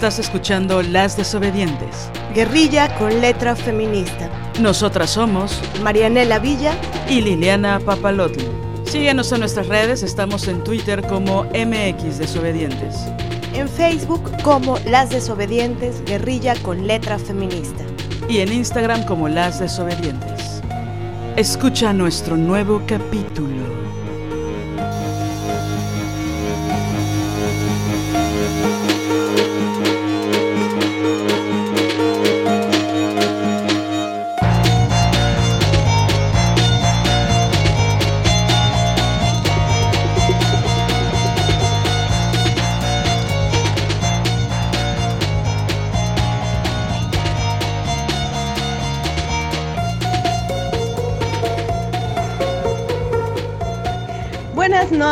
Estás escuchando Las Desobedientes. Guerrilla con letra feminista. Nosotras somos Marianela Villa y Liliana Papalotl. Síguenos en nuestras redes, estamos en Twitter como MX Desobedientes. En Facebook como Las Desobedientes, Guerrilla con letra feminista. Y en Instagram como Las Desobedientes. Escucha nuestro nuevo capítulo.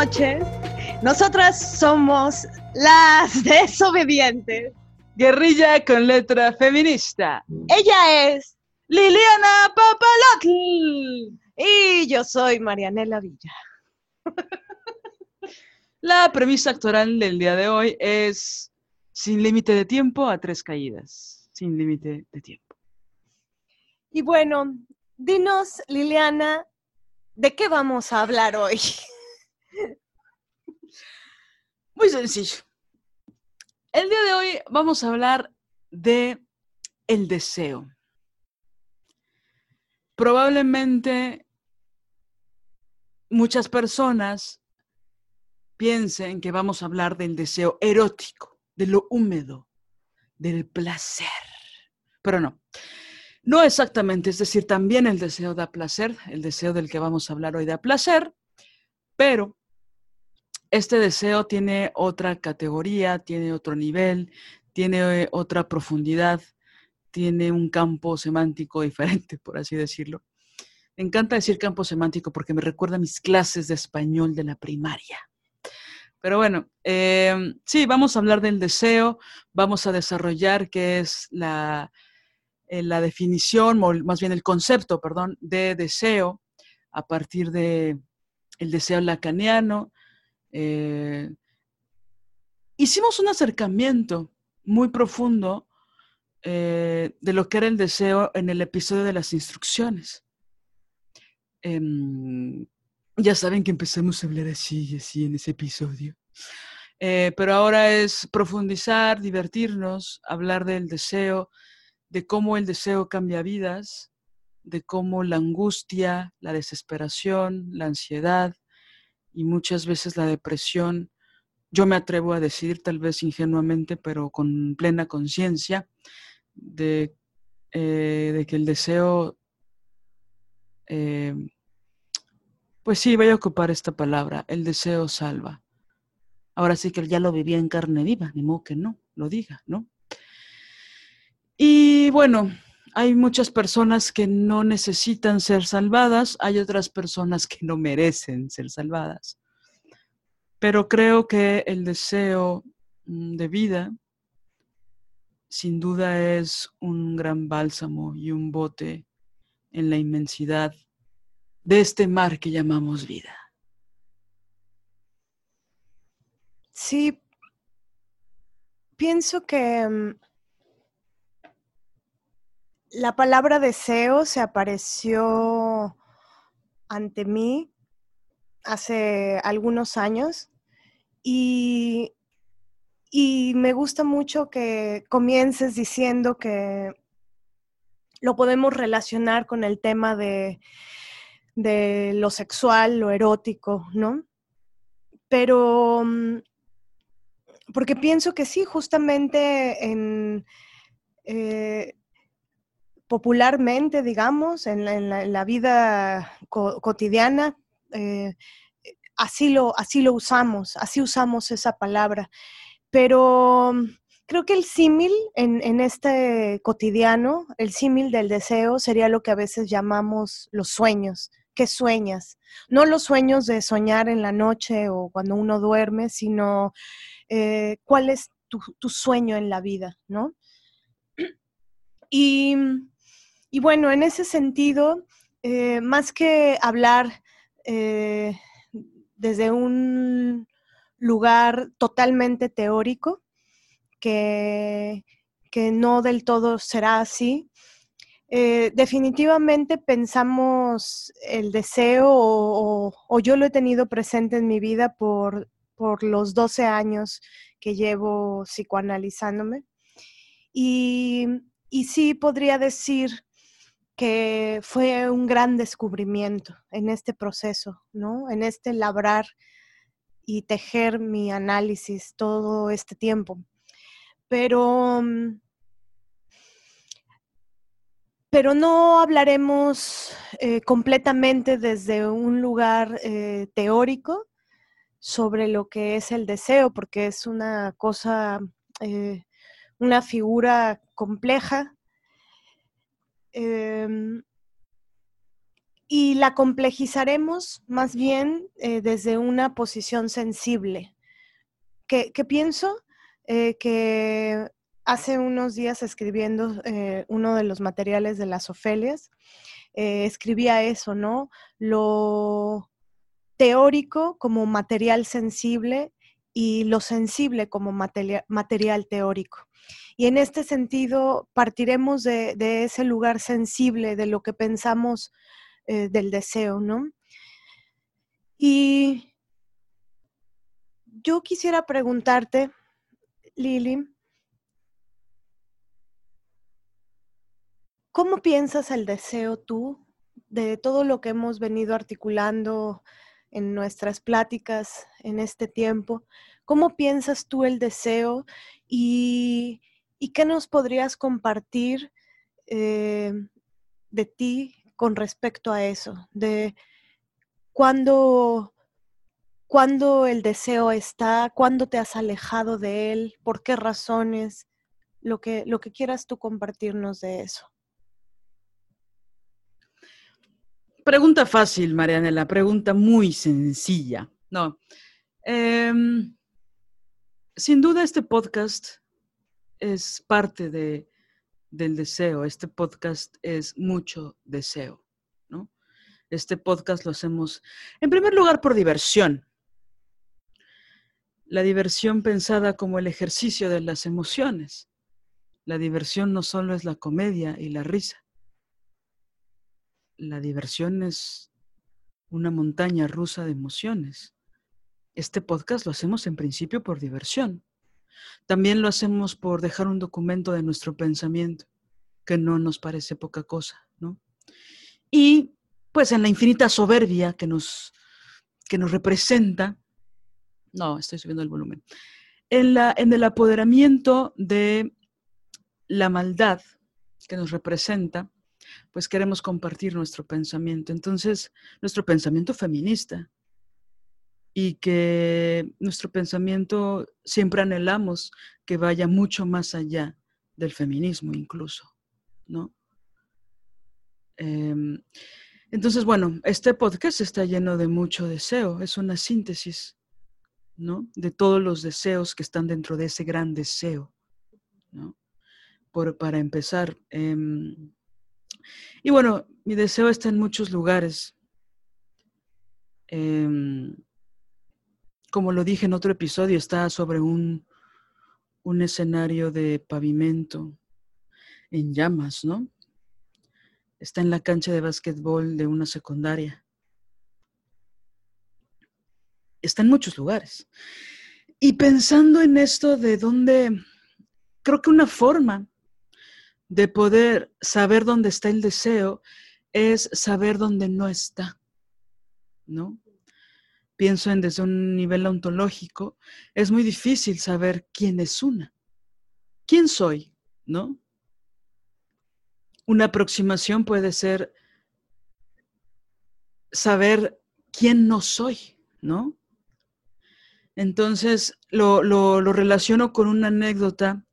Noches. Nosotras somos las desobedientes. Guerrilla con letra feminista. Ella es Liliana Papalotl. y yo soy Marianela Villa. La premisa actoral del día de hoy es sin límite de tiempo a tres caídas. Sin límite de tiempo. Y bueno, dinos, Liliana, ¿de qué vamos a hablar hoy? Muy sencillo. El día de hoy vamos a hablar de el deseo. Probablemente muchas personas piensen que vamos a hablar del deseo erótico, de lo húmedo, del placer. Pero no, no exactamente. Es decir, también el deseo da placer, el deseo del que vamos a hablar hoy da placer, pero este deseo tiene otra categoría, tiene otro nivel, tiene eh, otra profundidad, tiene un campo semántico diferente, por así decirlo. Me encanta decir campo semántico porque me recuerda a mis clases de español de la primaria. Pero bueno, eh, sí, vamos a hablar del deseo, vamos a desarrollar qué es la, eh, la definición, o más bien el concepto, perdón, de deseo a partir de el deseo lacaniano, eh, hicimos un acercamiento muy profundo eh, de lo que era el deseo en el episodio de las instrucciones. Em, ya saben que empezamos a hablar así y así en ese episodio. Eh, pero ahora es profundizar, divertirnos, hablar del deseo, de cómo el deseo cambia vidas, de cómo la angustia, la desesperación, la ansiedad, y muchas veces la depresión, yo me atrevo a decir, tal vez ingenuamente, pero con plena conciencia, de, eh, de, que el deseo, eh, pues sí, voy a ocupar esta palabra, el deseo salva. Ahora sí que ya lo vivía en carne viva, ni modo que no, lo diga, ¿no? Y bueno, hay muchas personas que no necesitan ser salvadas, hay otras personas que no merecen ser salvadas. Pero creo que el deseo mm, de vida sin duda es un gran bálsamo y un bote en la inmensidad de este mar que llamamos vida. Sí, pienso que mm, la palabra deseo se apareció ante mí hace algunos años y, y, me gusta mucho que comiences diciendo que lo podemos relacionar con el tema de, de lo sexual, lo erótico, ¿no? Pero mm, porque pienso que sí, justamente en... Eh, popularmente, digamos, en la, vida cotidiana, eh, así, lo, así lo usamos, así usamos esa palabra. Pero mm, creo que el símil en, en, este cotidiano, el símil del deseo, sería lo que a veces llamamos los sueños. ¿Qué sueñas? No los sueños de soñar en la noche o cuando uno duerme, sino eh, cuál es tu, tu, sueño en la vida, ¿no? Y mm, y bueno, en ese sentido, eh, más que hablar eh, desde un lugar totalmente teórico, que, que no del todo será así. Eh, definitivamente pensamos el deseo o, yo lo he tenido presente en mi vida por, por los 12 años que llevo psicoanalizándome. Y, y sí podría decir que fue un gran descubrimiento en este proceso, ¿no? En este labrar y tejer mi análisis todo este tiempo. Pero, mm, pero no hablaremos eh, completamente desde un lugar eh, teórico sobre lo que es el deseo, porque es una cosa, eh, una figura compleja Em, y la complejizaremos más bien eh, desde una posición sensible. ¿Qué, pienso? Eh, que hace unos días escribiendo eh, uno de los materiales de las Ofelias, escribía eso, ¿no? Lo teórico como material sensible y lo sensible como material teórico. Y en este sentido, partiremos de, ese lugar sensible, de lo que pensamos eh, del deseo, ¿no? Y yo quisiera preguntarte, Lili, ¿cómo piensas el deseo tú de todo lo que hemos venido articulando en nuestras pláticas en este tiempo? ¿Cómo piensas tú el deseo y, qué nos podrías compartir eh, de ti con respecto a eso? De cuándo, el deseo está, cuándo te has alejado de él, por qué razones, lo que, lo que quieras tú compartirnos de eso. Pregunta fácil, Marianela, pregunta muy sencilla. No. Em, sin duda este podcast es parte de, del deseo. Este podcast es mucho deseo, ¿no? Este podcast lo hacemos, en primer lugar, por diversión. La diversión pensada como el ejercicio de las emociones. La diversión no solo es la comedia y la risa. La diversión es una montaña rusa de emociones este podcast lo hacemos en principio por diversión. También lo hacemos por dejar un documento de nuestro pensamiento, que no nos parece poca cosa, ¿no? Y pues en la infinita soberbia que nos, que nos representa, no, estoy subiendo el volumen, en, la, en el apoderamiento de la maldad que nos representa, pues queremos compartir nuestro pensamiento. Entonces, nuestro pensamiento feminista, y que nuestro pensamiento siempre anhelamos que vaya mucho más allá del feminismo incluso, ¿no? Em, entonces, bueno, este podcast está lleno de mucho deseo, es una síntesis, ¿no? De todos los deseos que están dentro de ese gran deseo, ¿no? Por, para empezar. Em, y bueno, mi deseo está en muchos lugares. Em, como lo dije en otro episodio, está sobre un, un escenario de pavimento en llamas, ¿no? Está en la cancha de básquetbol de una secundaria. Está en muchos lugares. Y pensando en esto de dónde, creo que una forma de poder saber dónde está el deseo es saber dónde no está, ¿no? Pienso en desde un nivel ontológico, es muy difícil saber quién es una. ¿Quién soy? ¿No? Una aproximación puede ser saber quién no soy, ¿no? Entonces lo, lo, relaciono con una anécdota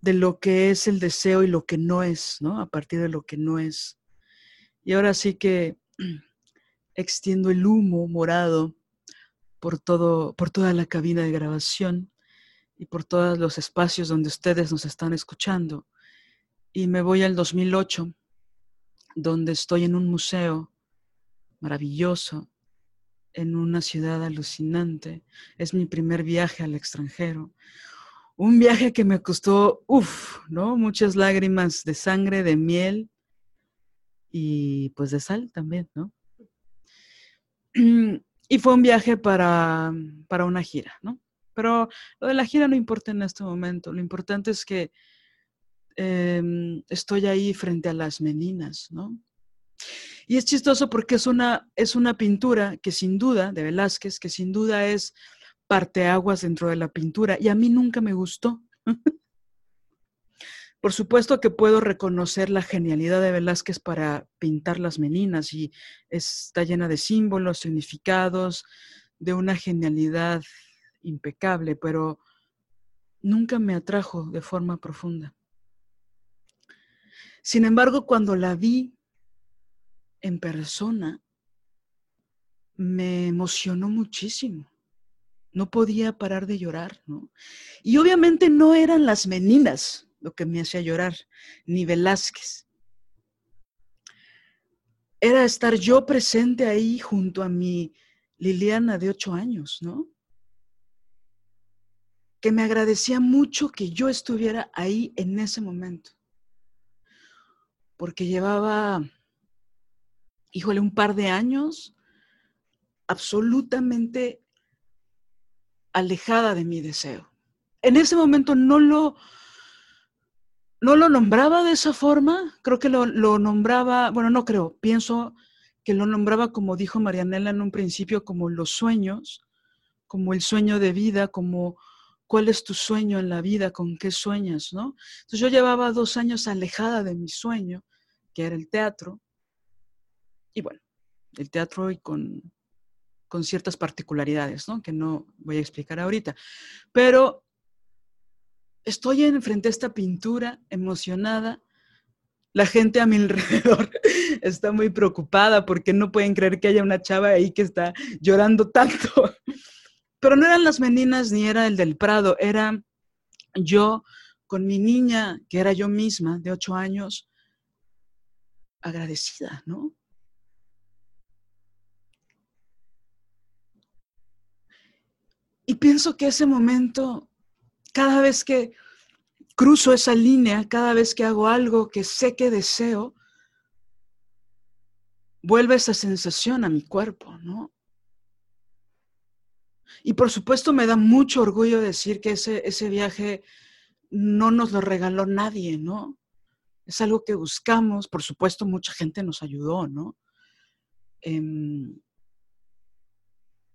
de lo que es el deseo y lo que no es, ¿no? A partir de lo que no es. Y ahora sí que extiendo el humo morado por, todo, por toda la cabina de grabación y por todos los espacios donde ustedes nos están escuchando. Y me voy al 2008, donde estoy en un museo maravilloso, en una ciudad alucinante. Es mi primer viaje al extranjero. un viaje que me costó, uff, ¿no? Muchas lágrimas de sangre, de miel y pues de sal también, ¿no? Y fue un viaje para, para una gira, ¿no? Pero lo de la gira no importa en este momento. Lo importante es que em, estoy ahí frente a las meninas, ¿no? Y es chistoso porque es una, es una pintura que sin duda, de Velázquez, que sin duda es parteaguas dentro de la pintura y a mí nunca me gustó. Por supuesto que puedo reconocer la genialidad de Velázquez para pintar las meninas y está llena de símbolos, significados, de una genialidad impecable, pero nunca me atrajo de forma profunda. Sin embargo, cuando la vi en persona, me emocionó muchísimo no podía parar de llorar, ¿no? Y obviamente no eran las meninas lo que me hacía llorar, ni Velázquez. Era estar yo presente ahí junto a mi Liliana de ocho años, ¿no? Que me agradecía mucho que yo estuviera ahí en ese momento. Porque llevaba, híjole, un par de años absolutamente alejada de mi deseo. En ese momento no lo, no lo nombraba de esa forma, creo que lo, nombraba, bueno, no creo, pienso que lo nombraba como dijo Marianela en un principio, como los sueños, como el sueño de vida, como cuál es tu sueño en la vida, con qué sueñas, ¿no? Entonces yo llevaba dos años alejada de mi sueño, que era el teatro, y bueno, el teatro y con con ciertas particularidades, ¿no? Que no voy a explicar ahorita. Pero estoy enfrente a esta pintura emocionada. La gente a mi alrededor está muy preocupada porque no pueden creer que haya una chava ahí que está llorando tanto. Pero no eran las meninas ni era el del Prado, era yo con mi niña, que era yo misma, de ocho años, agradecida, ¿no? Y pienso que ese momento, cada vez que cruzo esa línea, cada vez que hago algo que sé que deseo, vuelve esa sensación a mi cuerpo, ¿no? Y por supuesto me da mucho orgullo decir que ese, ese viaje no nos lo regaló nadie, ¿no? Es algo que buscamos, por supuesto mucha gente nos ayudó, ¿no? Em,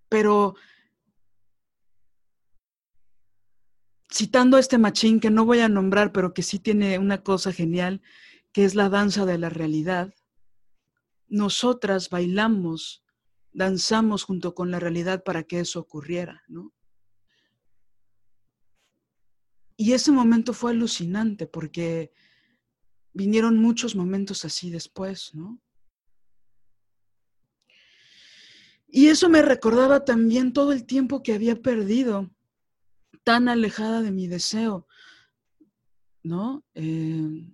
pero citando a este machín que no voy a nombrar, pero que sí tiene una cosa genial, que es la danza de la realidad, nosotras bailamos, danzamos junto con la realidad para que eso ocurriera, ¿no? Y ese momento fue alucinante porque vinieron muchos momentos así después, ¿no? Y eso me recordaba también todo el tiempo que había perdido tan alejada de mi deseo, ¿no? Eh,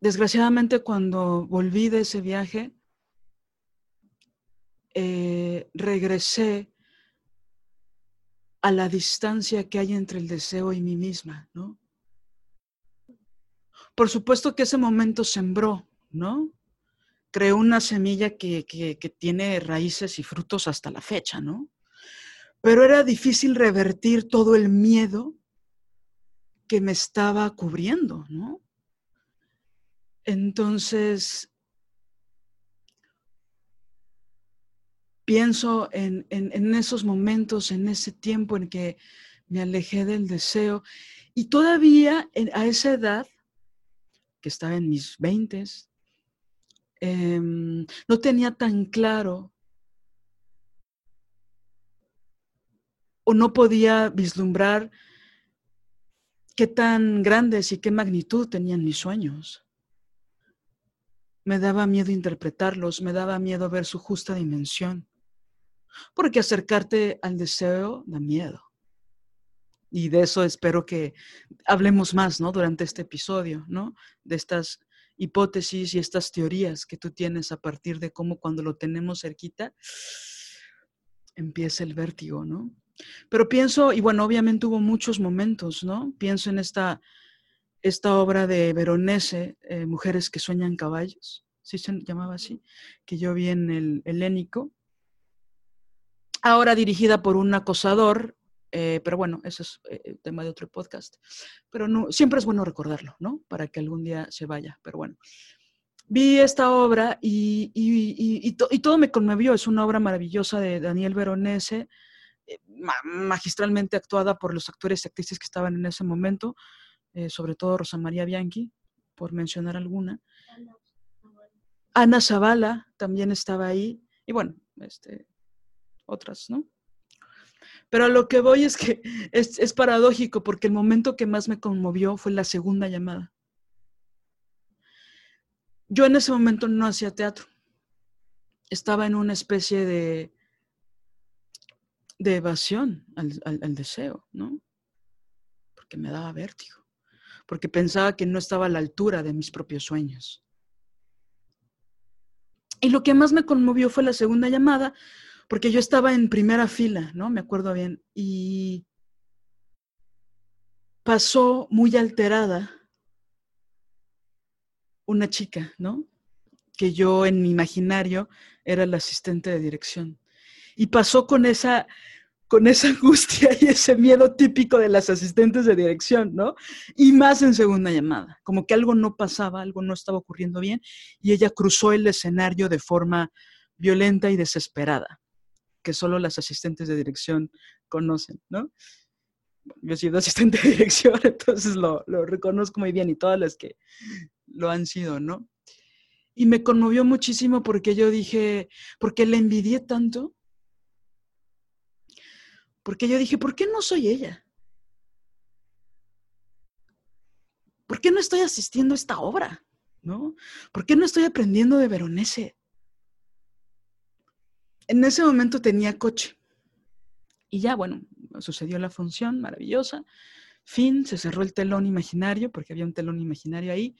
desgraciadamente cuando volví de ese viaje, eh, regresé a la distancia que hay entre el deseo y mí misma, ¿no? Por supuesto que ese momento sembró, ¿no? Creó una semilla que, que tiene raíces y frutos hasta la fecha, ¿no? Pero era difícil revertir todo el miedo que me estaba cubriendo, ¿no? Entonces, pienso en, esos momentos, en ese tiempo en que me alejé del deseo y todavía a esa edad, que estaba en mis veintes, em, no tenía tan claro o no podía vislumbrar qué tan grandes y qué magnitud tenían mis sueños. Me daba miedo interpretarlos, me daba miedo ver su justa dimensión, porque acercarte al deseo da miedo. Y de eso espero que hablemos más, ¿no? Durante este episodio, ¿no? De estas hipótesis y estas teorías que tú tienes a partir de cómo cuando lo tenemos cerquita empieza el vértigo, ¿no? Pero pienso, y bueno, obviamente hubo muchos momentos, ¿no? Pienso en esta, esta obra de Veronese, eh, Mujeres que sueñan caballos, ¿sí se llamaba así? Que yo vi en el Helénico. Ahora dirigida por un acosador, eh, pero bueno, eso es eh, tema de otro podcast. Pero no, siempre es bueno recordarlo, ¿no? Para que algún día se vaya, pero bueno. Vi esta obra y, y, y todo me conmovió. Es una obra maravillosa de Daniel Veronese magistralmente actuada por los actores y actrices que estaban en ese momento, eh, sobre todo Rosa María Bianchi, por mencionar alguna. Ana Zavala también estaba ahí, y bueno, este, otras, ¿no? Pero a lo que voy es que es, es paradójico porque el momento que más me conmovió fue la segunda llamada. Yo en ese momento no hacía teatro. Estaba en una especie de de evasión al, deseo, ¿no? Porque me daba vértigo, porque pensaba que no estaba a la altura de mis propios sueños. Y lo que más me conmovió fue la segunda llamada, porque yo estaba en primera fila, ¿no? Me acuerdo bien, y pasó muy alterada una chica, ¿no? Que yo en mi imaginario era la asistente de dirección y pasó con esa, con esa angustia y ese miedo típico de las asistentes de dirección, ¿no? Y más en segunda llamada, como que algo no pasaba, algo no estaba ocurriendo bien y ella cruzó el escenario de forma violenta y desesperada, que solo las asistentes de dirección conocen, ¿no? Yo he sido asistente de dirección, entonces lo, lo reconozco muy bien y todas las que lo han sido, ¿no? Y me conmovió muchísimo porque yo dije, porque le envidié tanto porque yo dije, ¿por qué no soy ella? ¿Por qué no estoy asistiendo a esta obra? ¿No? ¿Por qué no estoy aprendiendo de Veronese? En ese momento tenía coche. Y ya, bueno, sucedió la función maravillosa. Fin, se cerró el telón imaginario, porque había un telón imaginario ahí.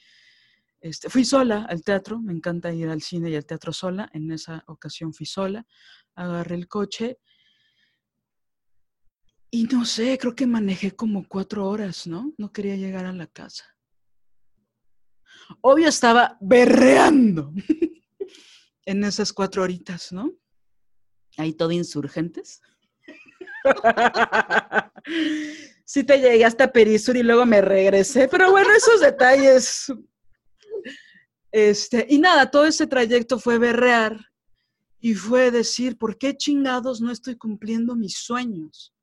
Este, fui sola al teatro, me encanta ir al cine y al teatro sola. En esa ocasión fui sola, agarré el coche y no sé, creo que manejé como cuatro horas, ¿no? No quería llegar a la casa. Obvio estaba berreando en esas cuatro horitas, ¿no? Ahí todo insurgentes. sí te llegué hasta Perisur y luego me regresé, pero bueno, esos detalles. Este, y nada, todo ese trayecto fue berrear y fue decir, ¿por qué chingados no estoy cumpliendo mis sueños?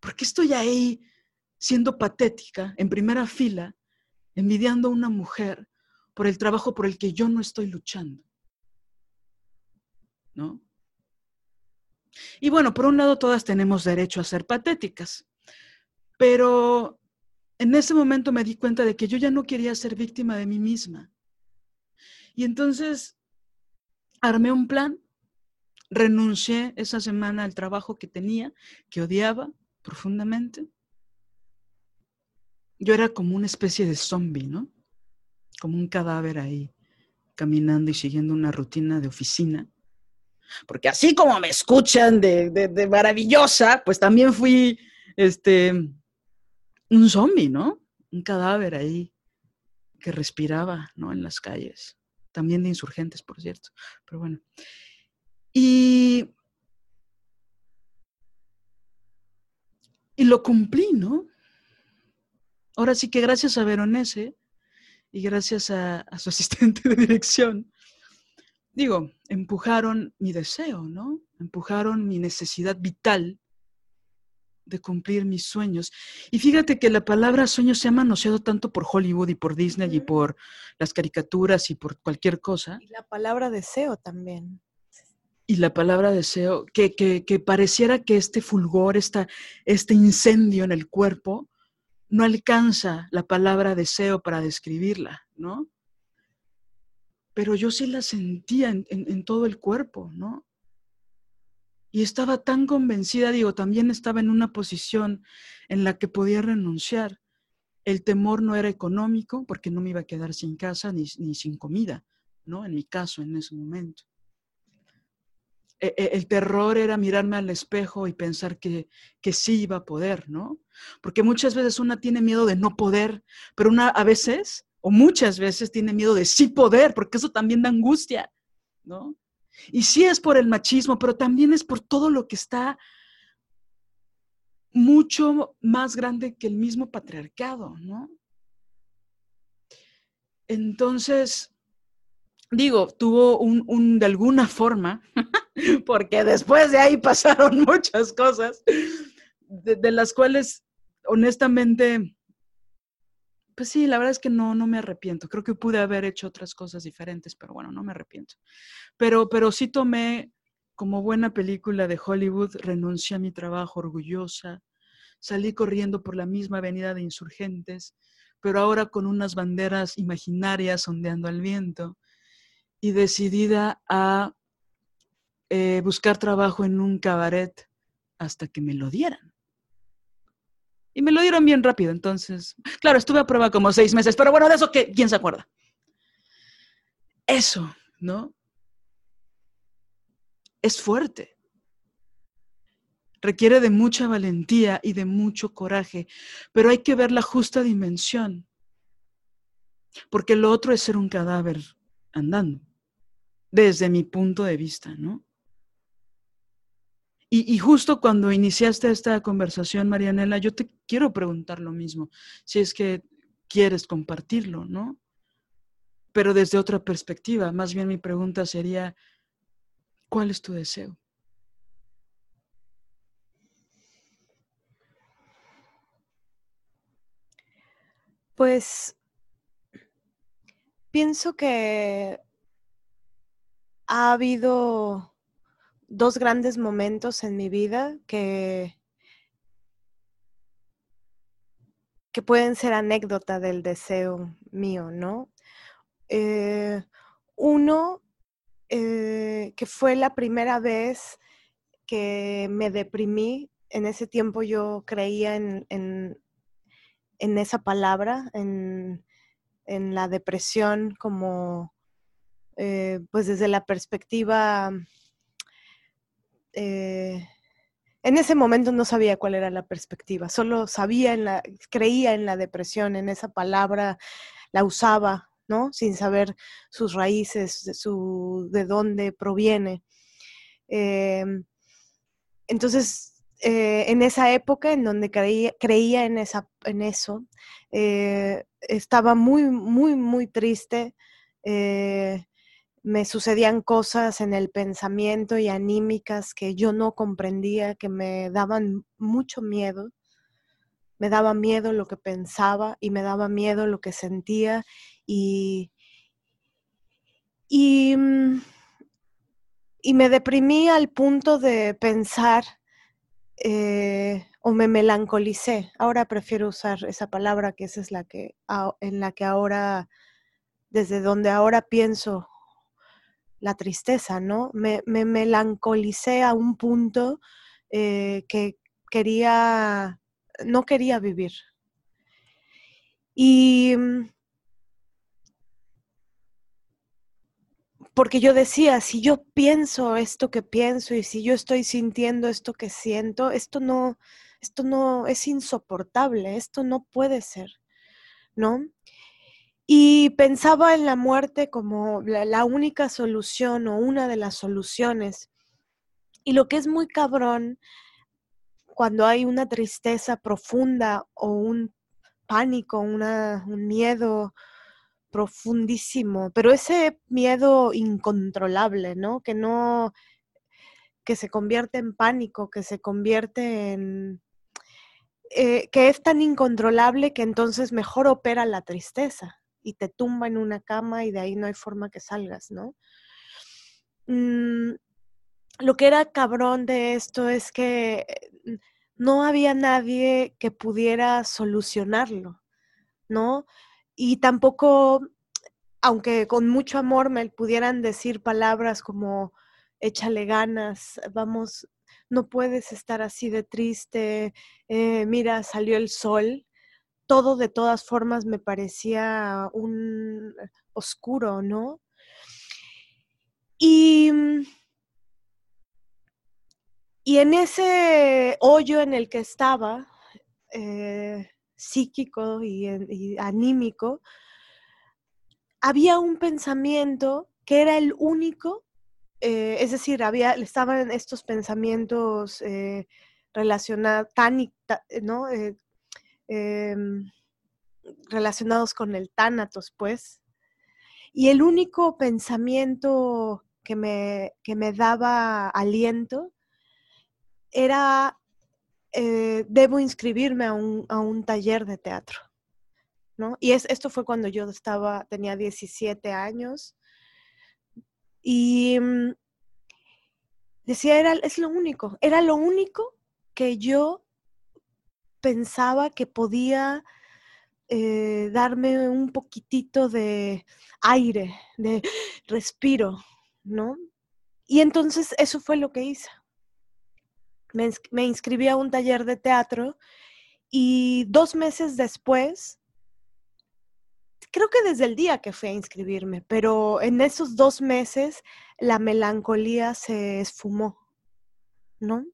¿Por qué estoy ahí siendo patética, en primera fila, envidiando a una mujer por el trabajo por el que yo no estoy luchando? ¿No? Y bueno, por un lado todas tenemos derecho a ser patéticas, pero en ese momento me di cuenta de que yo ya no quería ser víctima de mí misma. Y entonces armé un plan, renuncié esa semana al trabajo que tenía, que odiaba, profundamente, yo era como una especie de zombie, ¿no? Como un cadáver ahí, caminando y siguiendo una rutina de oficina. Porque así como me escuchan de, de, maravillosa, pues también fui este, un zombie, ¿no? Un cadáver ahí que respiraba, ¿no? En las calles. También de insurgentes, por cierto. Pero bueno. Y Y lo cumplí, ¿no? Ahora sí que gracias a Veronese y gracias a, su asistente de dirección, digo, empujaron mi deseo, ¿no? Empujaron mi necesidad vital de cumplir mis sueños. Y fíjate que la palabra sueño se ha manoseado tanto por Hollywood y por Disney y por las caricaturas y por cualquier cosa. Y la palabra deseo también y la palabra deseo, que, que, pareciera que este fulgor, esta, este incendio en el cuerpo, no alcanza la palabra deseo para describirla, ¿no? Pero yo sí la sentía en, en todo el cuerpo, ¿no? Y estaba tan convencida, digo, también estaba en una posición en la que podía renunciar. El temor no era económico, porque no me iba a quedar sin casa ni, ni sin comida, ¿no? En mi caso, en ese momento el terror era mirarme al espejo y pensar que, que sí iba a poder, ¿no? Porque muchas veces una tiene miedo de no poder, pero una a veces o muchas veces tiene miedo de sí poder, porque eso también da angustia, ¿no? Y sí es por el machismo, pero también es por todo lo que está mucho más grande que el mismo patriarcado, ¿no? Entonces, digo, tuvo un, de alguna forma, porque después de ahí pasaron muchas cosas, de las cuales honestamente pues sí, la verdad es que no, no me arrepiento. Creo que pude haber hecho otras cosas diferentes, pero bueno, no me arrepiento. Pero, pero sí tomé como buena película de Hollywood, renuncié a mi trabajo orgullosa, salí corriendo por la misma avenida de insurgentes, pero ahora con unas banderas imaginarias ondeando al viento y decidida a eh, buscar trabajo en un cabaret hasta que me lo dieran. Y me lo dieron bien rápido, entonces, claro, estuve a prueba como seis meses, pero bueno, de eso, que, ¿quién se acuerda? Eso, ¿no? Es fuerte. Requiere de mucha valentía y de mucho coraje, pero hay que ver la justa dimensión, porque lo otro es ser un cadáver andando, desde mi punto de vista, ¿no? Y, justo cuando iniciaste esta conversación, Marianela, yo te quiero preguntar lo mismo, si es que quieres compartirlo, ¿no? Pero desde otra perspectiva, más bien mi pregunta sería, ¿cuál es tu deseo? Pues pienso que ha habido dos grandes momentos en mi vida que, que pueden ser anécdota del deseo mío, ¿no? Eh, uno, eh, que fue la primera vez que me deprimí. En ese tiempo yo creía en, en, esa palabra, en, en, la depresión como, eh, pues desde la perspectiva eh, en ese momento no sabía cuál era la perspectiva, solo sabía en la, creía en la depresión, en esa palabra, la usaba, ¿no? Sin saber sus raíces, su, de dónde proviene. Em, entonces, eh, en esa época en donde creía, creía en, esa, en eso, eh, estaba muy, muy, muy triste me sucedían cosas en el pensamiento y anímicas que yo no comprendía, que me daban mucho miedo. Me daba miedo lo que pensaba y me daba miedo lo que sentía y, y, mm, me deprimí al punto de pensar eh, o me melancolicé. Ahora prefiero usar esa palabra que esa es la que en la que ahora, desde donde ahora pienso la tristeza, ¿no? Me, melancolicé a un punto eh, que quería, no quería vivir. Y mm, porque yo decía, si yo pienso esto que pienso y si yo estoy sintiendo esto que siento, esto no, esto no es insoportable, esto no puede ser, ¿no? Y pensaba en la muerte como la, única solución o una de las soluciones. Y lo que es muy cabrón cuando hay una tristeza profunda o un pánico, una, un miedo profundísimo, pero ese miedo incontrolable, ¿no? Que no, que se convierte en pánico, que se convierte en, eh, que es tan incontrolable que entonces mejor opera la tristeza y te tumba en una cama y de ahí no hay forma que salgas, ¿no? Mm, lo que era cabrón de esto es que eh, no había nadie que pudiera solucionarlo, ¿no? Y tampoco, aunque con mucho amor me pudieran decir palabras como échale ganas, vamos, no puedes estar así de triste, eh, mira, salió el sol, todo de todas formas me parecía un oscuro, ¿no? Y, Y en ese hoyo en el que estaba, eh, psíquico y, anímico, había un pensamiento que era el único, eh, es decir, había, estaban estos pensamientos eh, relacionados, tan, ¿no? Em, relacionados con el tánatos, pues. Y el único pensamiento que me, que me daba aliento era, eh, debo inscribirme a un, a un, taller de teatro. ¿no? Y es, esto fue cuando yo estaba, tenía 17 años. Y mm, decía, era, es lo único, era lo único que yo pensaba que podía eh, darme un poquitito de aire, de respiro, ¿no? Y entonces eso fue lo que hice. Me, inscribí a un taller de teatro y dos meses después, creo que desde el día que fui a inscribirme, pero en esos dos meses la melancolía se esfumó, ¿no?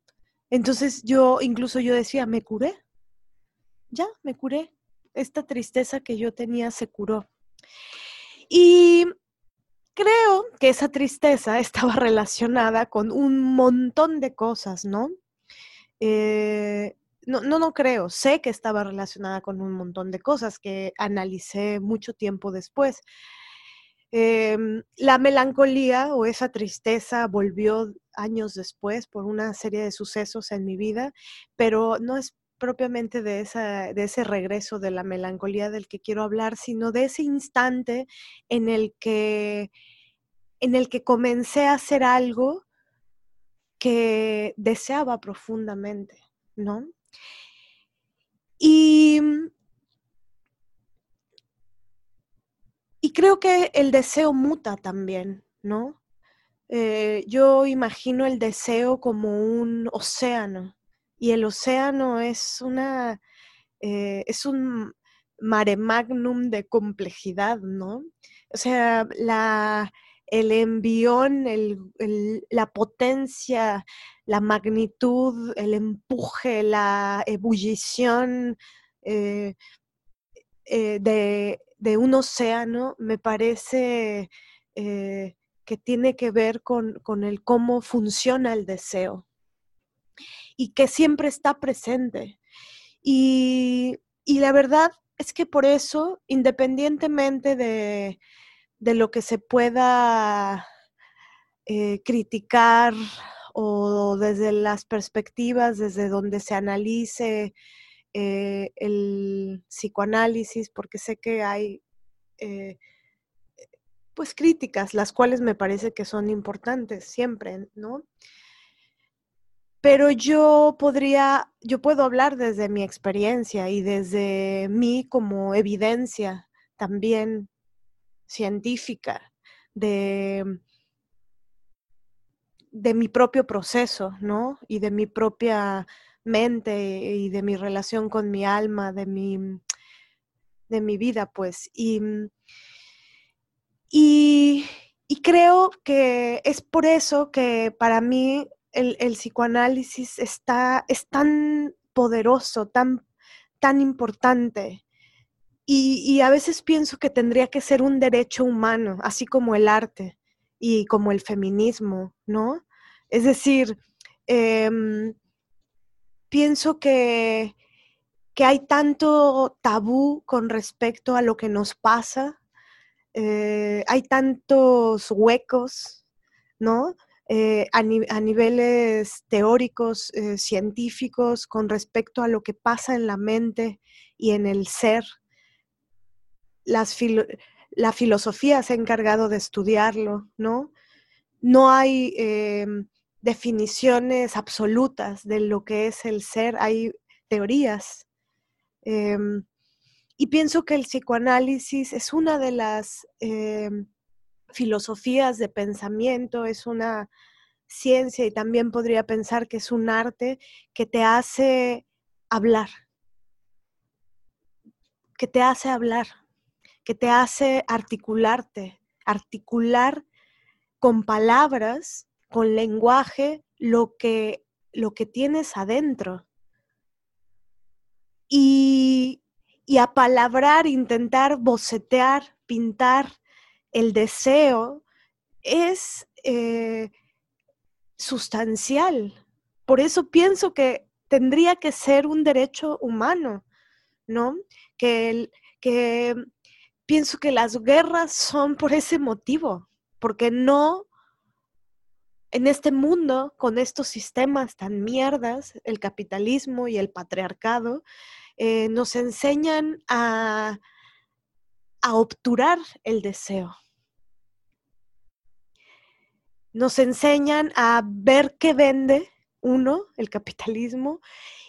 Entonces yo, incluso yo decía, me curé, ya, me curé, esta tristeza que yo tenía se curó. Y creo que esa tristeza estaba relacionada con un montón de cosas, ¿no? Eh, no, no, no creo, sé que estaba relacionada con un montón de cosas que analicé mucho tiempo después. Em, la melancolía o esa tristeza volvió años después por una serie de sucesos en mi vida, pero no es propiamente de, esa, de ese regreso de la melancolía del que quiero hablar, sino de ese instante en el que, en el que comencé a hacer algo que deseaba profundamente, ¿no? Y, y creo que el deseo muta también, ¿no? Eh, yo imagino el deseo como un océano y el océano es una, eh, es un mare magnum de complejidad, ¿no? O sea, la, el envión, la potencia, la magnitud, el empuje, la ebullición eh, eh, de, un océano, me parece que tiene que ver con, con el cómo funciona el deseo y que siempre está presente. Y, la verdad es que por eso, independientemente de, lo que se pueda eh, criticar o desde las perspectivas, desde donde se analice eh, el psicoanálisis, porque sé que hay eh, pues críticas, las cuales me parece que son importantes siempre, ¿no? Pero yo podría, yo puedo hablar desde mi experiencia y desde mí como evidencia también científica de, de mi propio proceso, ¿no? Y de mi propia mente y de mi relación con mi alma, de mi, de mi vida, pues. Y, y, y creo que es por eso que para mí el, psicoanálisis está, es tan poderoso, tan, tan importante. Y, a veces pienso que tendría que ser un derecho humano, así como el arte y como el feminismo, ¿no? Es decir, em, pienso que, que, hay tanto tabú con respecto a lo que nos pasa, eh, hay tantos huecos, ¿no? Eh, a, niveles teóricos, eh, científicos, con respecto a lo que pasa en la mente y en el ser. la filosofía se ha encargado de estudiarlo, ¿no? No hay em, definiciones absolutas de lo que es el ser, hay teorías. Em, y pienso que el psicoanálisis es una de las em, filosofías de pensamiento, es una ciencia y también podría pensar que es un arte que te hace hablar, que te hace hablar, que te hace articularte, articular con palabras, con lenguaje, lo que lo que tienes adentro. Y, y apalabrar, intentar bocetear, pintar el deseo es eh, sustancial. Por eso pienso que tendría que ser un derecho humano, ¿no? Que, que pienso que las guerras son por ese motivo, porque no en este mundo, con estos sistemas tan mierdas, el capitalismo y el patriarcado, eh, nos enseñan a, a obturar el deseo. Nos enseñan a ver qué vende uno, el capitalismo,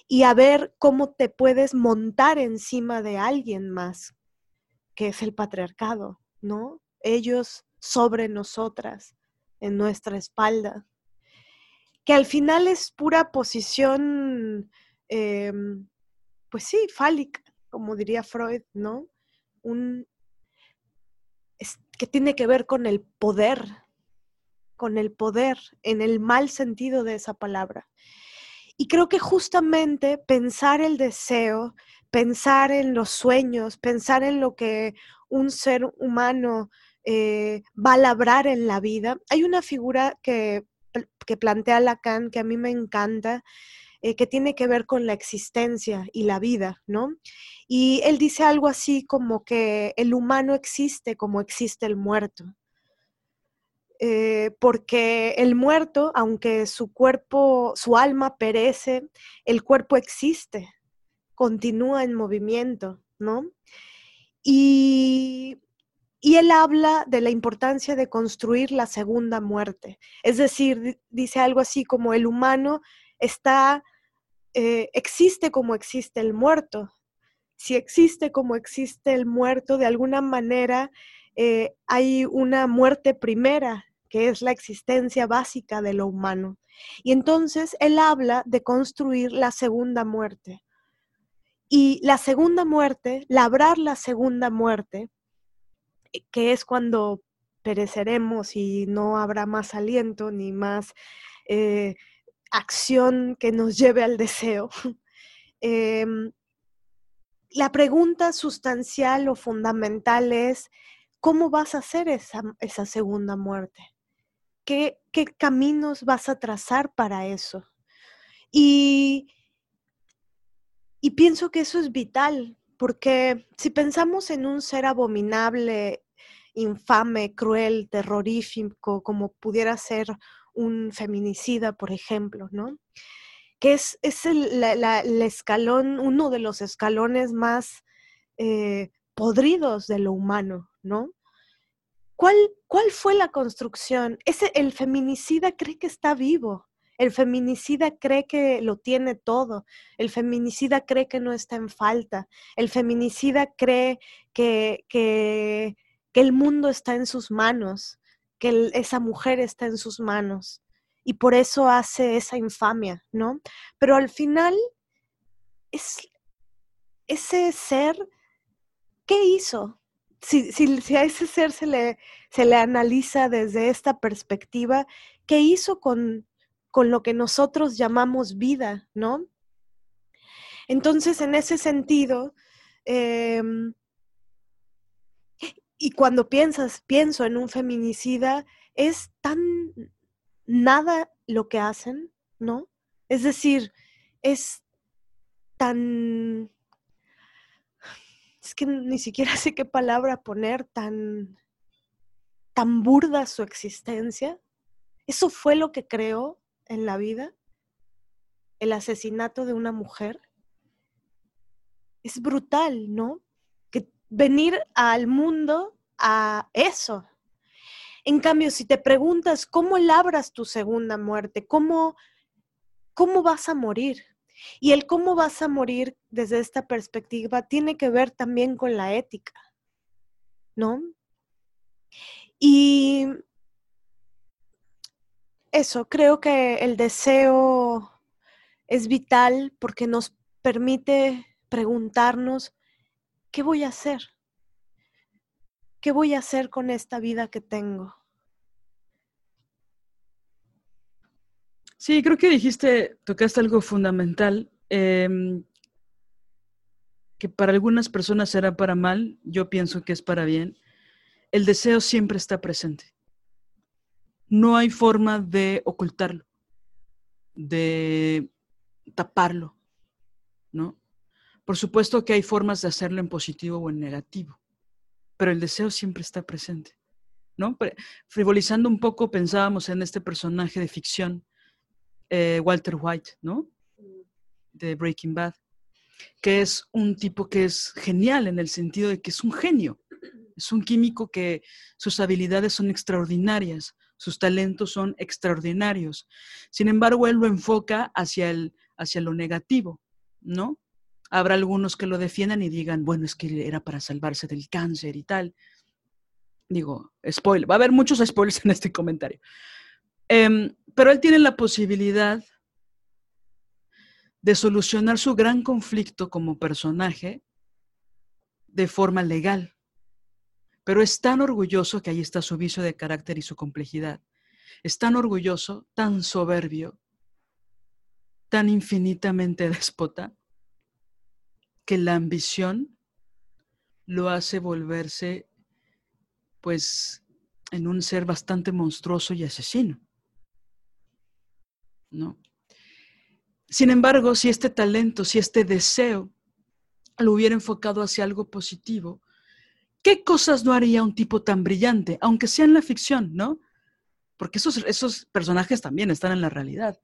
y a ver cómo te puedes montar encima de alguien más, que es el patriarcado, ¿no? Ellos sobre nosotras en nuestra espalda, que al final es pura posición, em, pues sí, fálica, como diría Freud, ¿no? Un, que tiene que ver con el poder, con el poder en el mal sentido de esa palabra. Y creo que justamente pensar el deseo, pensar en los sueños, pensar en lo que un ser humano eh, va a labrar en la vida. Hay una figura que, que plantea Lacan que a mí me encanta, eh, que tiene que ver con la existencia y la vida, ¿no? Y él dice algo así como que el humano existe como existe el muerto. Eh, porque el muerto, aunque su cuerpo, su alma perece, el cuerpo existe, continúa en movimiento, ¿no? Y y él habla de la importancia de construir la segunda muerte. Es decir, dice algo así como el humano está, eh, existe como existe el muerto. Si existe como existe el muerto, de alguna manera eh, hay una muerte primera, que es la existencia básica de lo humano. Y entonces él habla de construir la segunda muerte. Y la segunda muerte, labrar la segunda muerte, que es cuando pereceremos y no habrá más aliento ni más eh, acción que nos lleve al deseo. Em, la pregunta sustancial o fundamental es, ¿cómo vas a hacer esa, segunda muerte? ¿Qué, ¿Qué, caminos vas a trazar para eso? Y, pienso que eso es vital, porque si pensamos en un ser abominable infame, cruel, terrorífico, como pudiera ser un feminicida, por ejemplo, ¿no? Que es, es el, escalón, uno de los escalones más eh, podridos de lo humano, ¿no? ¿Cuál, ¿Cuál fue la construcción? Ese, el feminicida cree que está vivo, el feminicida cree que lo tiene todo. El feminicida cree que no está en falta. El feminicida cree que, que, que el mundo está en sus manos, que esa mujer está en sus manos y por eso hace esa infamia, ¿no? Pero al final, es ese ser, ¿qué hizo? Si, si, a ese ser se le, se le analiza desde esta perspectiva, ¿qué hizo con, con lo que nosotros llamamos vida, ¿no? Entonces, en ese sentido, em, y cuando piensas, pienso en un feminicida, es tan nada lo que hacen, ¿no? Es decir, es tan... Es que ni siquiera sé qué palabra poner, tan, tan burda su existencia. Eso fue lo que creó en la vida, el asesinato de una mujer. Es brutal, ¿no? venir al mundo a eso. En cambio, si te preguntas cómo labras tu segunda muerte, cómo, cómo vas a morir, y el cómo vas a morir desde esta perspectiva tiene que ver también con la ética, ¿no? Y eso, creo que el deseo es vital porque nos permite preguntarnos ¿qué voy a hacer? ¿Qué voy a hacer con esta vida que tengo? Sí, creo que dijiste, tocaste algo fundamental, em, que para algunas personas será para mal, yo pienso que es para bien. El deseo siempre está presente. No hay forma de ocultarlo, de taparlo, ¿no? Por supuesto que hay formas de hacerlo en positivo o en negativo, pero el deseo siempre está presente, ¿no? Frivolizando un poco, pensábamos en este personaje de ficción, eh, Walter White, ¿no? De Breaking Bad, que es un tipo que es genial en el sentido de que es un genio, es un químico que sus habilidades son extraordinarias, sus talentos son extraordinarios. Sin embargo, él lo enfoca hacia, el, hacia lo negativo, ¿no? Habrá algunos que lo defiendan y digan, bueno, es que era para salvarse del cáncer y tal. Digo, spoiler, va a haber muchos spoilers en este comentario. Em, pero él tiene la posibilidad de solucionar su gran conflicto como personaje de forma legal pero es tan orgulloso que ahí está su vicio de carácter y su complejidad. Es tan orgulloso, tan soberbio, tan infinitamente déspota, que la ambición lo hace volverse, pues, en un ser bastante monstruoso y asesino. Sin embargo, si este talento, si este deseo lo hubiera enfocado hacia algo positivo, ¿Qué cosas no haría un tipo tan brillante, aunque sea en la ficción, ¿no? Porque esos, esos personajes también están en la realidad.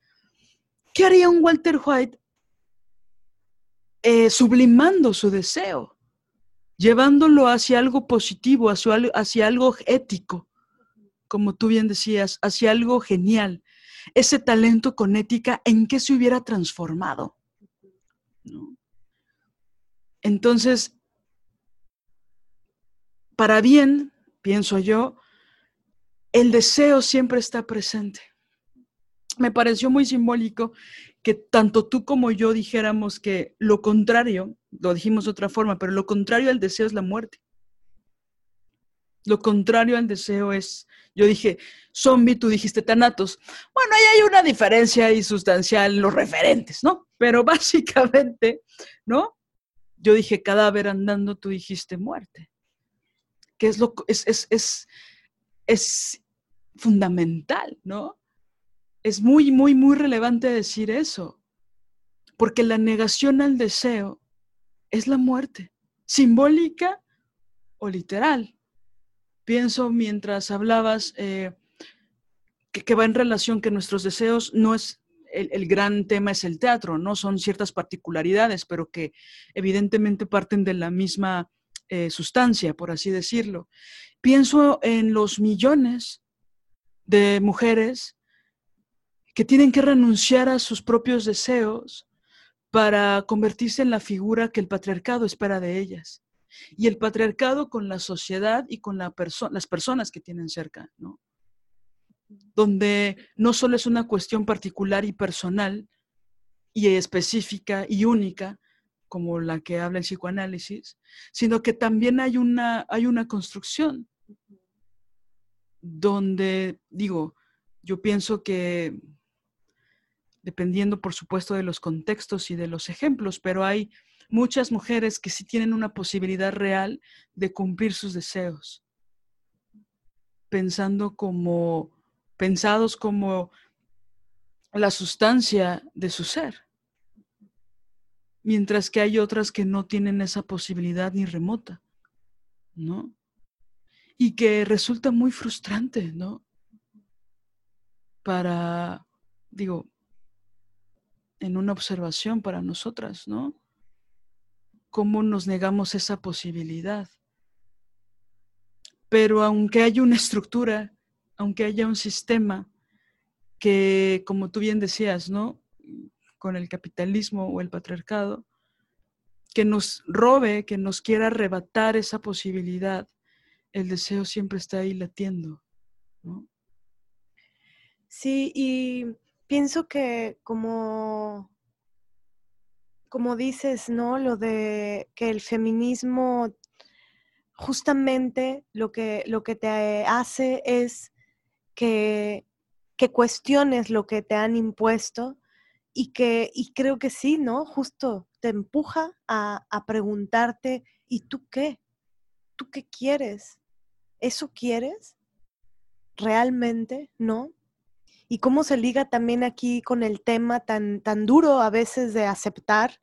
¿Qué haría un Walter White eh, sublimando su deseo, llevándolo hacia algo positivo, hacia algo ético, como tú bien decías, hacia algo genial? Ese talento con ética, ¿en qué se hubiera transformado? Entonces, para bien, pienso yo, el deseo siempre está presente. Me pareció muy simbólico que tanto tú como yo dijéramos que lo contrario, lo dijimos de otra forma, pero lo contrario al deseo es la muerte. Lo contrario al deseo es, yo dije zombie, tú dijiste tanatos. Bueno, ahí hay una diferencia ahí sustancial en los referentes, ¿no? Pero básicamente, ¿no? Yo dije cadáver andando, tú dijiste muerte que es, lo, es, es, es, es fundamental, ¿no? Es muy, muy, muy relevante decir eso, porque la negación al deseo es la muerte, simbólica o literal. Pienso mientras hablabas eh, que, va en relación que nuestros deseos no es el, el, gran tema es el teatro, no son ciertas particularidades, pero que evidentemente parten de la misma eh, sustancia, por así decirlo. Pienso en los millones de mujeres que tienen que renunciar a sus propios deseos para convertirse en la figura que el patriarcado espera de ellas. Y el patriarcado con la sociedad y con la las personas que tienen cerca, ¿no? Donde no solo es una cuestión particular y personal y específica y única, como la que habla el psicoanálisis, sino que también hay una, hay una construcción donde, digo, yo pienso que, dependiendo por supuesto de los contextos y de los ejemplos, pero hay muchas mujeres que sí tienen una posibilidad real de cumplir sus deseos, pensando como, pensados como la sustancia de su ser mientras que hay otras que no tienen esa posibilidad ni remota, ¿no? Y que resulta muy frustrante, ¿no? Para, digo, en una observación para nosotras, ¿no? ¿Cómo nos negamos esa posibilidad? Pero aunque haya una estructura, aunque haya un sistema que, como tú bien decías, ¿no? con el capitalismo o el patriarcado, que nos robe, que nos quiera arrebatar esa posibilidad, el deseo siempre está ahí latiendo. Sí, y pienso que como, como dices, ¿no? Lo de que el feminismo justamente lo que, lo que te hace es que que cuestiones lo que te han impuesto y que, y creo que sí, ¿no? Justo te empuja a, a preguntarte, ¿y tú qué? ¿Tú qué quieres? ¿Eso quieres? ¿Realmente? ¿No? Y cómo se liga también aquí con el tema tan, tan duro a veces de aceptar,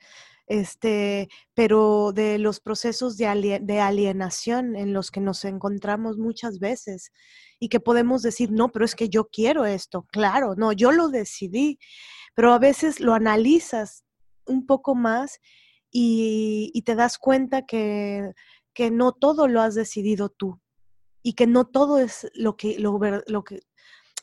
este, pero de los procesos de, de alienación en los que nos encontramos muchas veces y que podemos decir, no, pero es que yo quiero esto, claro, no, yo lo decidí, pero a veces lo analizas un poco más y, y te das cuenta que, que no todo lo has decidido tú y que no todo es lo que, lo, lo que,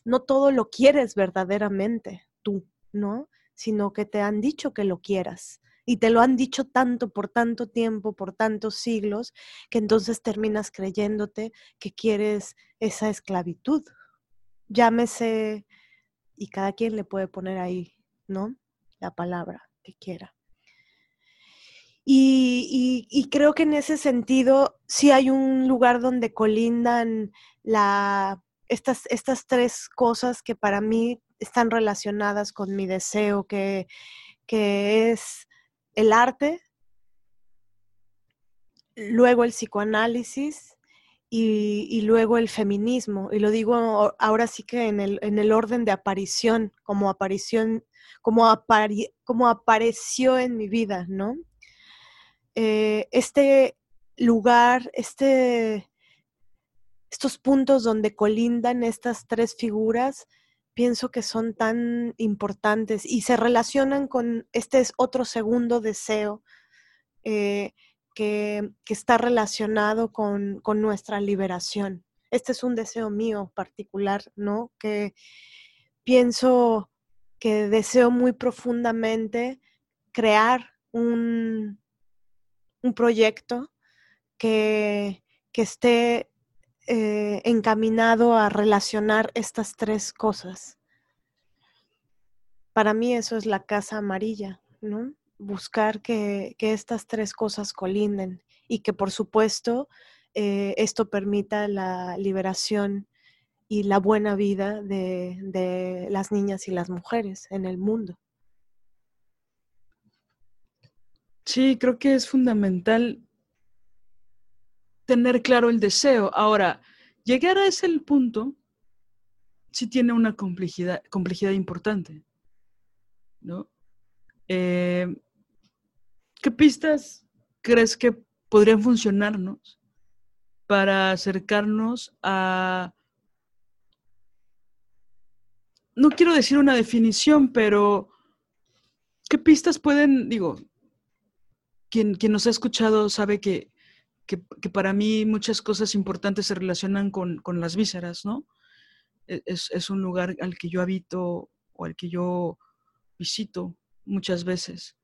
no todo lo quieres verdaderamente tú, ¿no? Sino que te han dicho que lo quieras y te lo han dicho tanto por tanto tiempo, por tantos siglos, que entonces terminas creyéndote que quieres esa esclavitud. Llámese, y cada quien le puede poner ahí, ¿no? La palabra que quiera. Y, creo que en ese sentido sí hay un lugar donde colindan la, estas, estas tres cosas que para mí están relacionadas con mi deseo, que, que es el arte, luego el psicoanálisis y, luego el feminismo. Y lo digo ahora sí que en el, en el orden de aparición, como aparición, como, como apareció en mi vida, ¿no? Eh, este lugar, este, estos puntos donde colindan estas tres figuras, pienso que son tan importantes y se relacionan con este es otro segundo deseo eh, que, está relacionado con, con, nuestra liberación. Este es un deseo mío particular, ¿no? Que pienso que deseo muy profundamente crear un, un proyecto que, esté eh, encaminado a relacionar estas tres cosas. Para mí eso es la casa amarilla, ¿no? Buscar que, estas tres cosas colinden y que por supuesto eh, esto permita la liberación y la buena vida de las niñas y las mujeres en el mundo. Sí, creo que es fundamental tener claro el deseo. Ahora, llegar a ese punto sí tiene una complejidad, complejidad importante, ¿no? Eh, ¿Qué pistas crees que podrían funcionarnos para acercarnos a... No quiero decir una definición, pero ¿qué pistas pueden, digo, quien, nos ha escuchado sabe que, para mí muchas cosas importantes se relacionan con, las vísceras, ¿no? E, es, un lugar al que yo habito o al que yo visito muchas veces.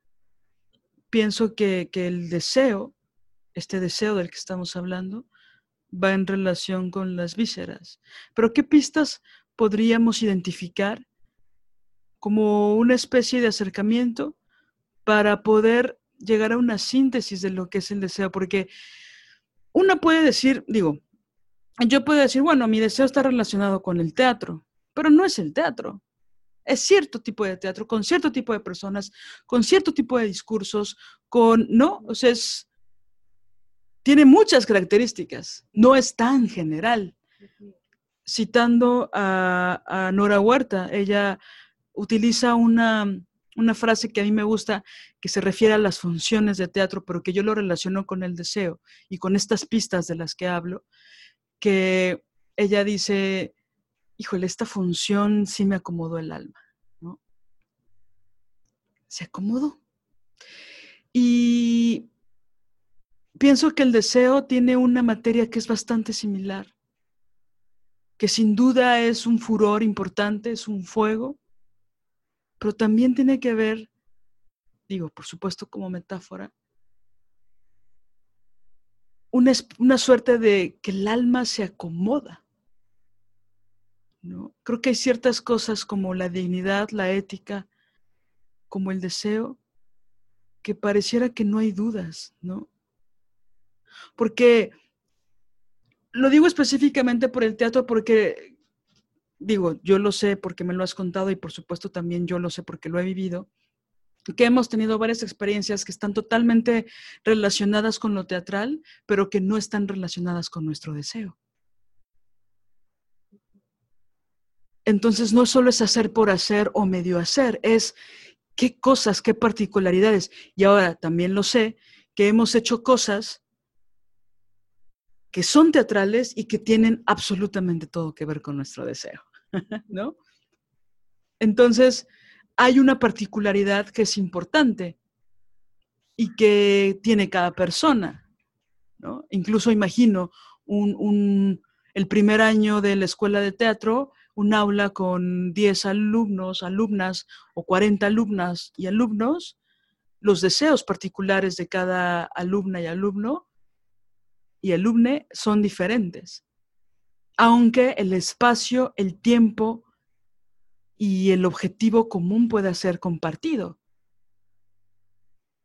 Pienso que, que el deseo, este deseo del que estamos hablando, va en relación con las vísceras. Pero ¿qué pistas podríamos identificar como una especie de acercamiento para poder llegar a una síntesis de lo que es el deseo, porque una puede decir, digo, yo puedo decir, bueno, mi deseo está relacionado con el teatro, pero no es el teatro. Es cierto tipo de teatro, con cierto tipo de personas, con cierto tipo de discursos, con, ¿no? O sea, es, tiene muchas características, no es tan general. Citando a, a Nora Huerta, ella utiliza una, una frase que a mí me gusta, que se refiere a las funciones de teatro, pero que yo lo relaciono con el deseo y con estas pistas de las que hablo, que ella dice, híjole, esta función sí me acomodó el alma. Se acomodó. Y pienso que el deseo tiene una materia que es bastante similar, que sin duda es un furor importante, es un fuego, pero también tiene que ver, digo, por supuesto como metáfora, una, una suerte de que el alma se acomoda. ¿no? Creo que hay ciertas cosas como la dignidad, la ética, como el deseo, que pareciera que no hay dudas, ¿no? Porque lo digo específicamente por el teatro porque digo, yo lo sé porque me lo has contado y por supuesto también yo lo sé porque lo he vivido, que hemos tenido varias experiencias que están totalmente relacionadas con lo teatral, pero que no están relacionadas con nuestro deseo. Entonces, no solo es hacer por hacer o medio hacer, es qué cosas, qué particularidades. Y ahora también lo sé, que hemos hecho cosas que son teatrales y que tienen absolutamente todo que ver con nuestro deseo, ¿no? Entonces, hay una particularidad que es importante y que tiene cada persona, ¿no? Incluso imagino el primer año de la escuela de teatro, un aula con 10 alumnos, alumnas o 40 alumnas y alumnos, los deseos particulares de cada alumna y alumno y alumne son diferentes, aunque el espacio, el tiempo y el objetivo común pueda ser compartido.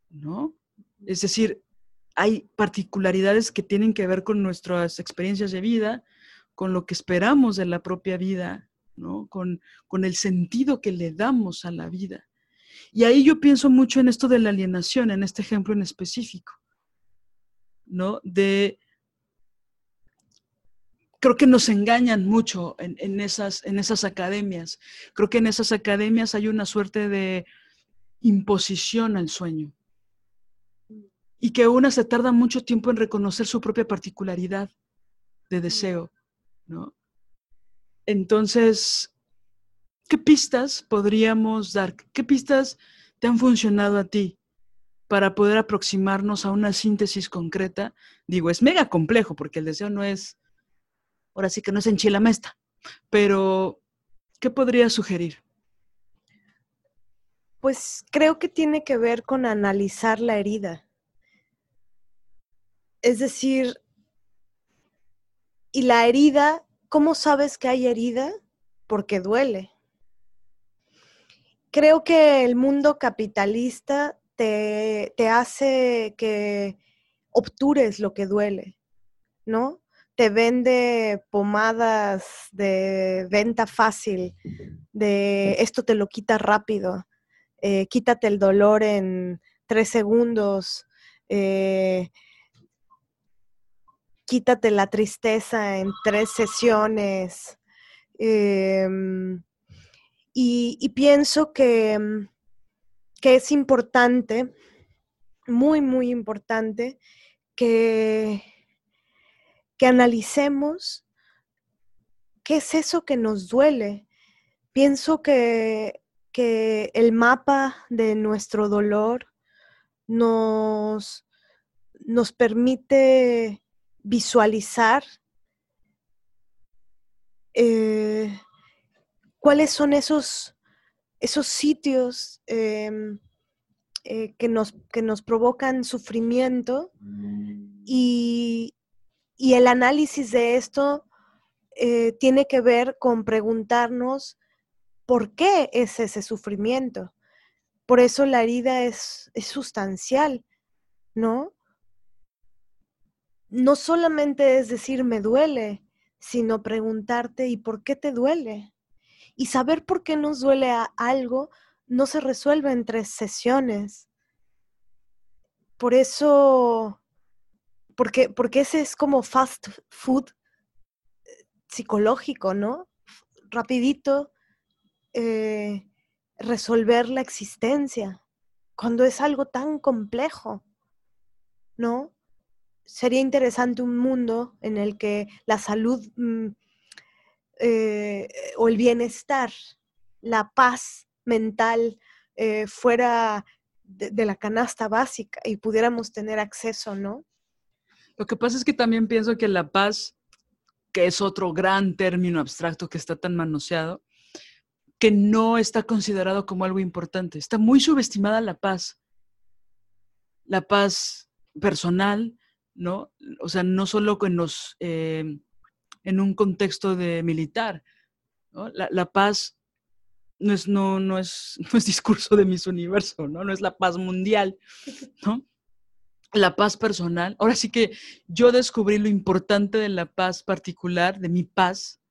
¿No? Es decir, hay particularidades que tienen que ver con nuestras experiencias de vida, con lo que esperamos de la propia vida, ¿no? Con, con el sentido que le damos a la vida. Y ahí yo pienso mucho en esto de la alienación, en este ejemplo en específico, ¿no? De creo que nos engañan mucho en, esas, academias. Creo que en esas academias hay una suerte de imposición al sueño. Y que una se tarda mucho tiempo en reconocer su propia particularidad de deseo. Entonces, ¿qué pistas podríamos dar? ¿Qué pistas te han funcionado a ti para poder aproximarnos a una síntesis concreta? Digo, es mega complejo porque el deseo no es ahora sí que no es enchilamesta, pero ¿qué podría sugerir? Pues creo que tiene que ver con analizar la herida. Es decir, y la herida, ¿cómo sabes que hay herida? Porque duele. Creo que el mundo capitalista te, te hace que obtures lo que duele, ¿no? Te vende pomadas de venta fácil, de esto te lo quita rápido, eh, quítate el dolor en tres segundos, eh, quítate la tristeza en tres sesiones. Em, y, pienso que, que es importante, muy, muy importante, que que analicemos qué es eso que nos duele. Pienso que, el mapa de nuestro dolor nos, nos permite visualizar eh, cuáles son esos, esos sitios em, eh, que, nos, que nos provocan sufrimiento y, y el análisis de esto eh, tiene que ver con preguntarnos por qué es ese sufrimiento. Por eso la herida es, es sustancial, ¿no? No solamente es decir me duele, sino preguntarte ¿y por qué te duele? Y saber por qué nos duele a algo no se resuelve en tres sesiones. Por eso porque, porque ese es como fast food eh, psicológico, ¿no? Rapidito eh, resolver la existencia, cuando es algo tan complejo, ¿no? Sería interesante un mundo en el que la salud mm, eh, o el bienestar, la paz mental fuera de, la canasta básica y pudiéramos tener acceso, ¿no? Lo que pasa es que también pienso que la paz, que es otro gran término abstracto que está tan manoseado, que no está considerado como algo importante. Está muy subestimada la paz. La paz personal, ¿no? O sea, no solo en, los, eh, en un contexto de militar. La, la, paz no es, no, no, es, no es discurso de mis universo, ¿no? No es la paz mundial, ¿no? La paz personal. Ahora sí que yo descubrí lo importante de la paz particular, de mi paz,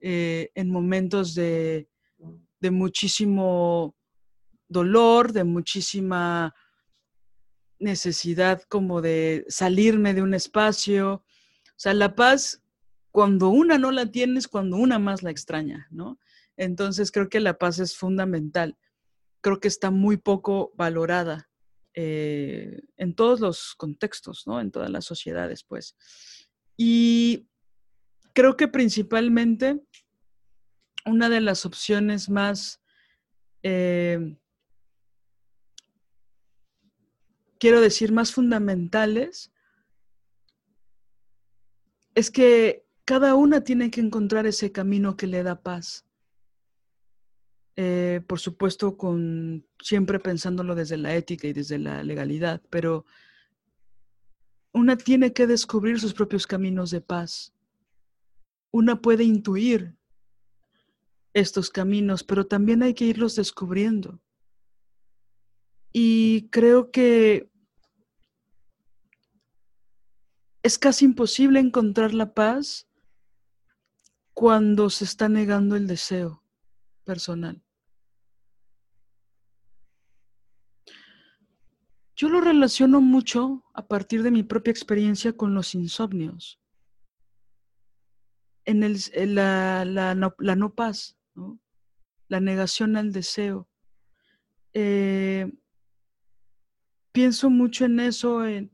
eh, en momentos de, de muchísimo dolor, de muchísima necesidad como de salirme de un espacio. O sea, la paz, cuando una no la tienes, cuando una más la extraña, ¿no? Entonces creo que la paz es fundamental. Creo que está muy poco valorada eh, en todos los contextos, ¿no? En todas las sociedades, pues. Y creo que principalmente una de las opciones más, eh, quiero decir, más fundamentales, es que cada una tiene que encontrar ese camino que le da paz. Eh, por supuesto, con siempre pensándolo desde la ética y desde la legalidad, pero una tiene que descubrir sus propios caminos de paz. Una puede intuir estos caminos, pero también hay que irlos descubriendo. Y creo que es casi imposible encontrar la paz cuando se está negando el deseo personal. Yo lo relaciono mucho a partir de mi propia experiencia con los insomnios. En, el, la, la, no, paz, la negación al deseo. Eh, pienso mucho en eso, en,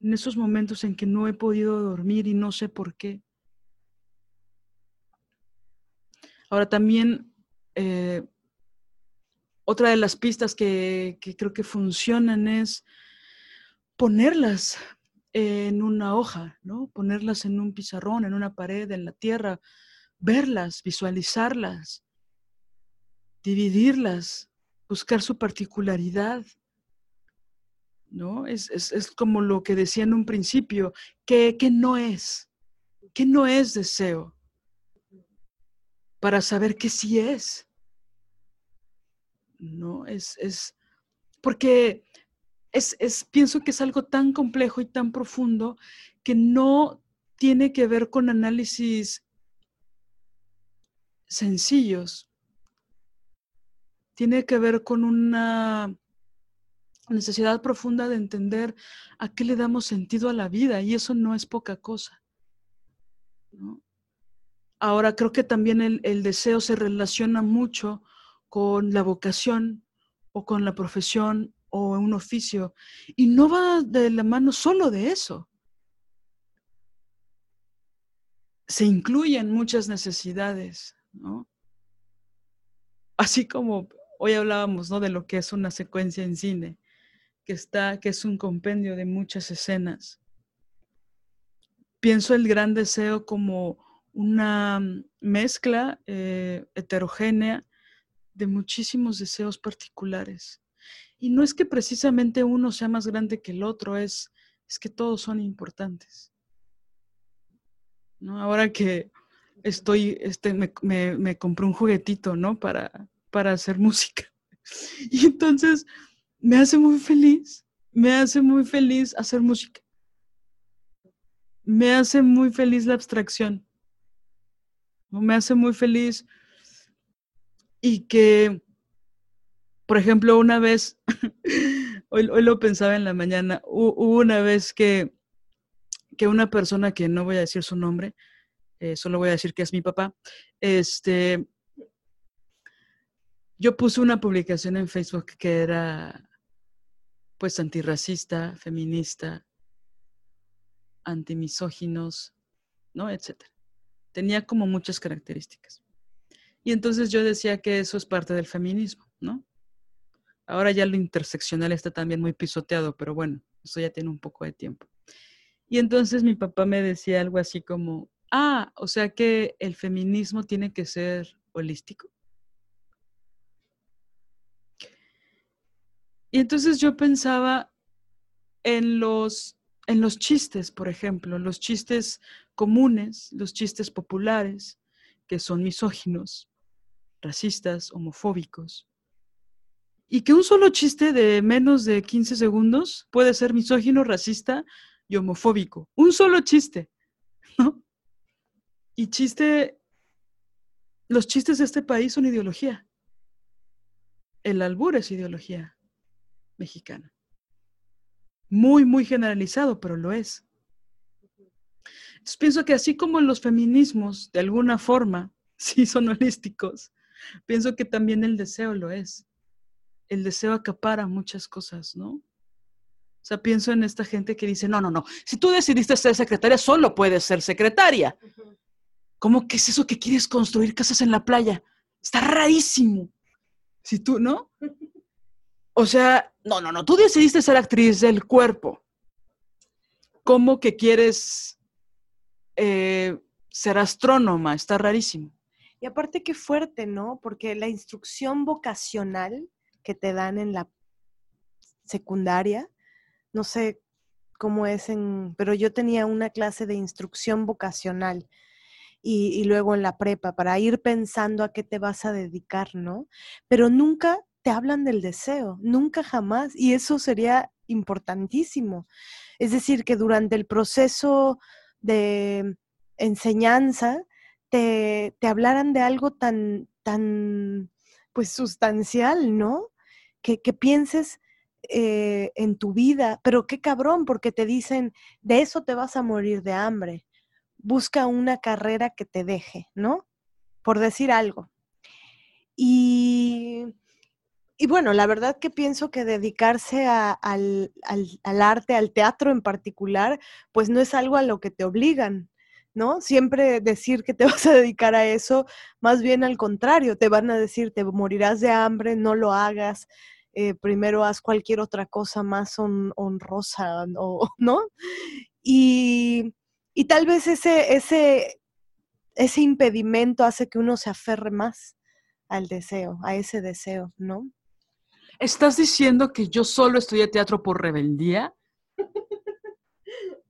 esos momentos en que no he podido dormir y no sé por qué. Ahora también eh, otra de las pistas que, creo que funcionan es ponerlas en una hoja, ¿no? Ponerlas en un pizarrón, en una pared, en la tierra, verlas, visualizarlas, dividirlas, buscar su particularidad, ¿no? Es, como lo que decía en un principio, que, que no es, que no es deseo, para saber qué sí es. ¿no? Es, es porque es, es, pienso que es algo tan complejo y tan profundo que no tiene que ver con análisis sencillos. Tiene que ver con una necesidad profunda de entender a qué le damos sentido a la vida y eso no es poca cosa. Ahora creo que también el, deseo se relaciona mucho con la vocación o con la profesión o un oficio. Y no va de la mano solo de eso. Se incluyen muchas necesidades, ¿no? Así como hoy hablábamos, ¿no? De lo que es una secuencia en cine, que está, que es un compendio de muchas escenas. Pienso el gran deseo como una mezcla eh, heterogénea de muchísimos deseos particulares. Y no es que precisamente uno sea más grande que el otro, es, es que todos son importantes. ¿No? Ahora que estoy, este, me, me, compré un juguetito, ¿no? Para, para hacer música. Y entonces me hace muy feliz, me hace muy feliz hacer música. Me hace muy feliz la abstracción. Me hace muy feliz y que, por ejemplo, una vez, hoy, lo pensaba en la mañana, hubo una vez que, que una persona que no voy a decir su nombre, eh, solo voy a decir que es mi papá, este, yo puse una publicación en Facebook que era pues antirracista, feminista, antimisóginos, ¿no? Etcétera. Tenía como muchas características. Y entonces yo decía que eso es parte del feminismo, ¿no? Ahora ya lo interseccional está también muy pisoteado, pero bueno, eso ya tiene un poco de tiempo. Y entonces mi papá me decía algo así como, ah, o sea que el feminismo tiene que ser holístico. Y entonces yo pensaba en los, en los chistes, por ejemplo, los chistes comunes, los chistes populares, que son misóginos, racistas, homofóbicos. Y que un solo chiste de menos de 15 segundos puede ser misógino, racista y homofóbico. Un solo chiste, ¿no? Y chiste los chistes de este país son ideología. El albur es ideología mexicana. Muy, muy generalizado, pero lo es. Pienso que así como los feminismos, de alguna forma, sí son holísticos, pienso que también el deseo lo es. El deseo acapara muchas cosas, ¿no? O sea, pienso en esta gente que dice, no, no, no, si tú decidiste ser secretaria, solo puedes ser secretaria. ¿Cómo que es eso que quieres construir casas en la playa? Está rarísimo. Si tú, ¿no? O sea, no, no, no, tú decidiste ser actriz del cuerpo. ¿Cómo que quieres eh, ser astrónoma? Está rarísimo. Y aparte qué fuerte, ¿no? Porque la instrucción vocacional que te dan en la secundaria, no sé cómo es en, pero yo tenía una clase de instrucción vocacional y, luego en la prepa para ir pensando a qué te vas a dedicar, ¿no? Pero nunca te hablan del deseo, nunca jamás, y eso sería importantísimo. Es decir, que durante el proceso de enseñanza te, te hablaran de algo tan, tan, pues sustancial, ¿no? Que, que pienses eh, en tu vida, pero qué cabrón, porque te dicen, de eso te vas a morir de hambre busca una carrera que te deje, ¿no? Por decir algo. Y, y bueno, la verdad que pienso que dedicarse al, arte, al teatro en particular, pues no es algo a lo que te obligan, ¿no? Siempre decir que te vas a dedicar a eso, más bien al contrario, te van a decir, te morirás de hambre, no lo hagas, eh, primero haz cualquier otra cosa más honrosa, ¿no? Y, y tal vez ese, ese, ese impedimento hace que uno se aferre más al deseo, a ese deseo, ¿no? ¿Estás diciendo que yo solo estudié teatro por rebeldía?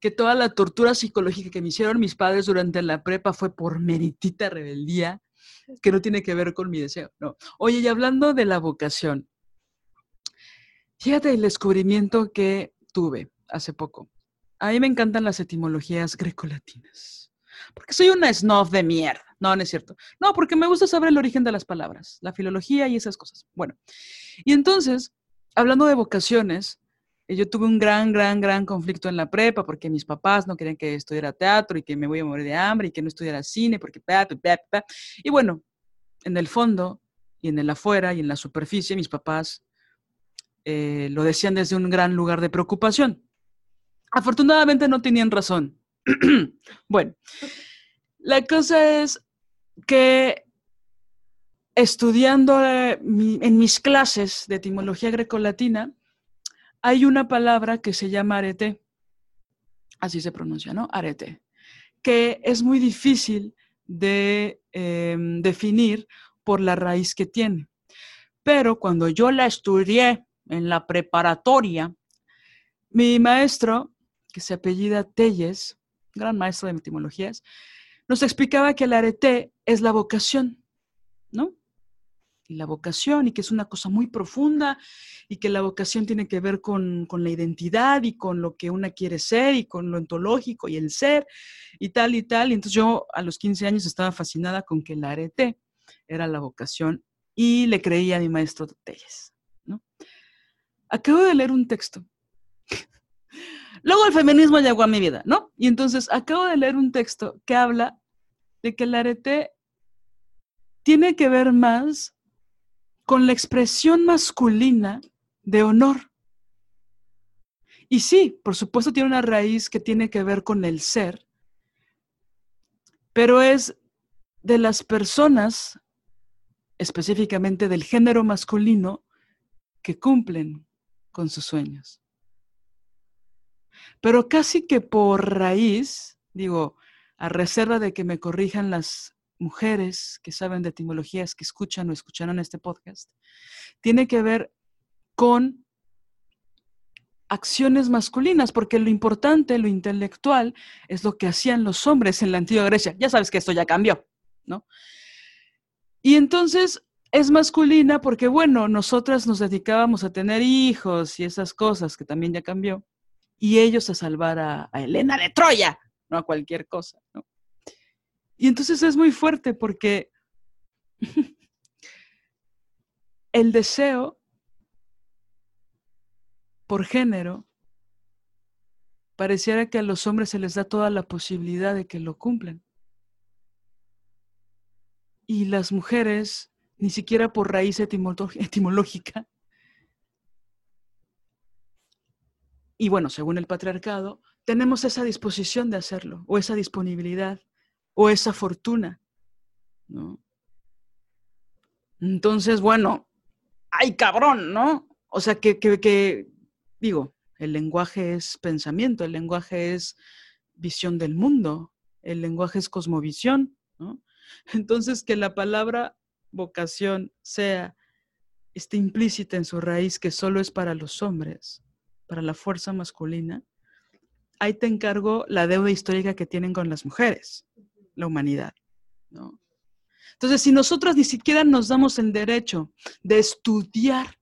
que toda la tortura psicológica que me hicieron mis padres durante la prepa fue por meritita rebeldía, que no tiene que ver con mi deseo. No. Oye, y hablando de la vocación, fíjate el descubrimiento que tuve hace poco. A mí me encantan las etimologías grecolatinas. Porque soy una snob de mierda. No, no es cierto. No, porque me gusta saber el origen de las palabras, la filología y esas cosas. Bueno, y entonces, hablando de vocaciones, eh, yo tuve un gran, gran, gran conflicto en la prepa porque mis papás no querían que estudiara teatro y que me voy a morir de hambre y que no estudiara cine porque... Y bueno, en el fondo y en el afuera y en la superficie, mis papás eh, lo decían desde un gran lugar de preocupación. Afortunadamente no tenían razón. bueno, la cosa es que estudiando eh, en mis clases de etimología grecolatina, hay una palabra que se llama arete, así se pronuncia, ¿no? Arete, que es muy difícil de em, definir por la raíz que tiene. Pero cuando yo la estudié en la preparatoria, mi maestro que se apellida Telles, gran maestro de etimologías, nos explicaba que el arete es la vocación, ¿no? Y la vocación, y que es una cosa muy profunda, y que la vocación tiene que ver con, con la identidad y con lo que una quiere ser, y con lo ontológico y el ser, y tal y tal. Y entonces yo a los 15 años estaba fascinada con que el arete era la vocación, y le creía a mi maestro Telles, ¿no? Acabo de leer un texto Luego el feminismo llegó a mi vida, ¿no? Y entonces acabo de leer un texto que habla de que el arete tiene que ver más con la expresión masculina de honor. Y sí, por supuesto tiene una raíz que tiene que ver con el ser, pero es de las personas, específicamente del género masculino, que cumplen con sus sueños. Pero casi que por raíz, digo, a reserva de que me corrijan las mujeres que saben de etimologías, que escuchan o escucharon este podcast, tiene que ver con acciones masculinas, porque lo importante, lo intelectual, es lo que hacían los hombres en la antigua Grecia. Ya sabes que esto ya cambió, ¿no? Y entonces es masculina porque, bueno, nosotras nos dedicábamos a tener hijos y esas cosas, que también ya cambió y ellos a salvar a, Elena de Troya, no a cualquier cosa. Y entonces es muy fuerte porque El deseo por género pareciera que a los hombres se les da toda la posibilidad de que lo cumplan. Y las mujeres, ni siquiera por raíz etimológica, y bueno, según el patriarcado, tenemos esa disposición de hacerlo, o esa disponibilidad, o esa fortuna, ¿no? Entonces, bueno, ¡ay, cabrón! ¿No? O sea, que, que, que, digo, el lenguaje es pensamiento, el lenguaje es visión del mundo, el lenguaje es cosmovisión, ¿no? Entonces, que la palabra vocación sea, esté implícita en su raíz que solo es para los hombres, para la fuerza masculina, ahí te encargo la deuda histórica que tienen con las mujeres, la humanidad, ¿no? Entonces, si nosotros ni siquiera nos damos el derecho de estudiar,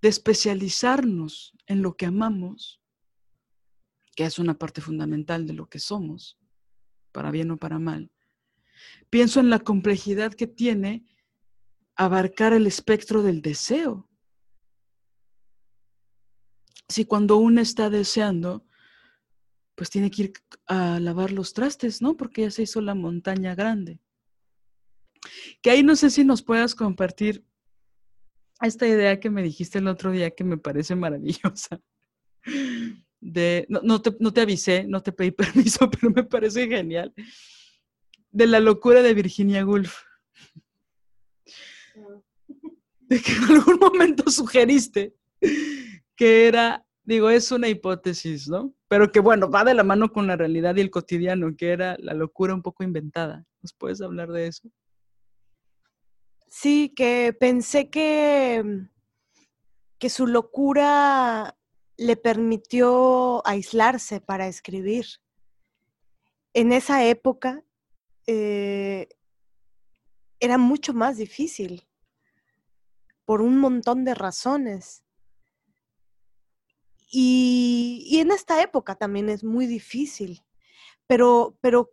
de especializarnos en lo que amamos, que es una parte fundamental de lo que somos, para bien o para mal, pienso en la complejidad que tiene abarcar el espectro del deseo. Si cuando uno está deseando, pues tiene que ir a lavar los trastes, ¿no? Porque ya se hizo la montaña grande. Que ahí no sé si nos puedas compartir esta idea que me dijiste el otro día que me parece maravillosa. De, no, te, no te avisé, no te pedí permiso, pero me parece genial. De la locura de Virginia Woolf. De que en algún momento sugeriste que era, digo, es una hipótesis, ¿no? Pero que bueno, va de la mano con la realidad y el cotidiano, que era la locura un poco inventada. ¿Nos puedes hablar de eso? Sí, que pensé que, que su locura le permitió aislarse para escribir. En esa época eh, era mucho más difícil por un montón de razones. Y, en esta época también es muy difícil, pero, pero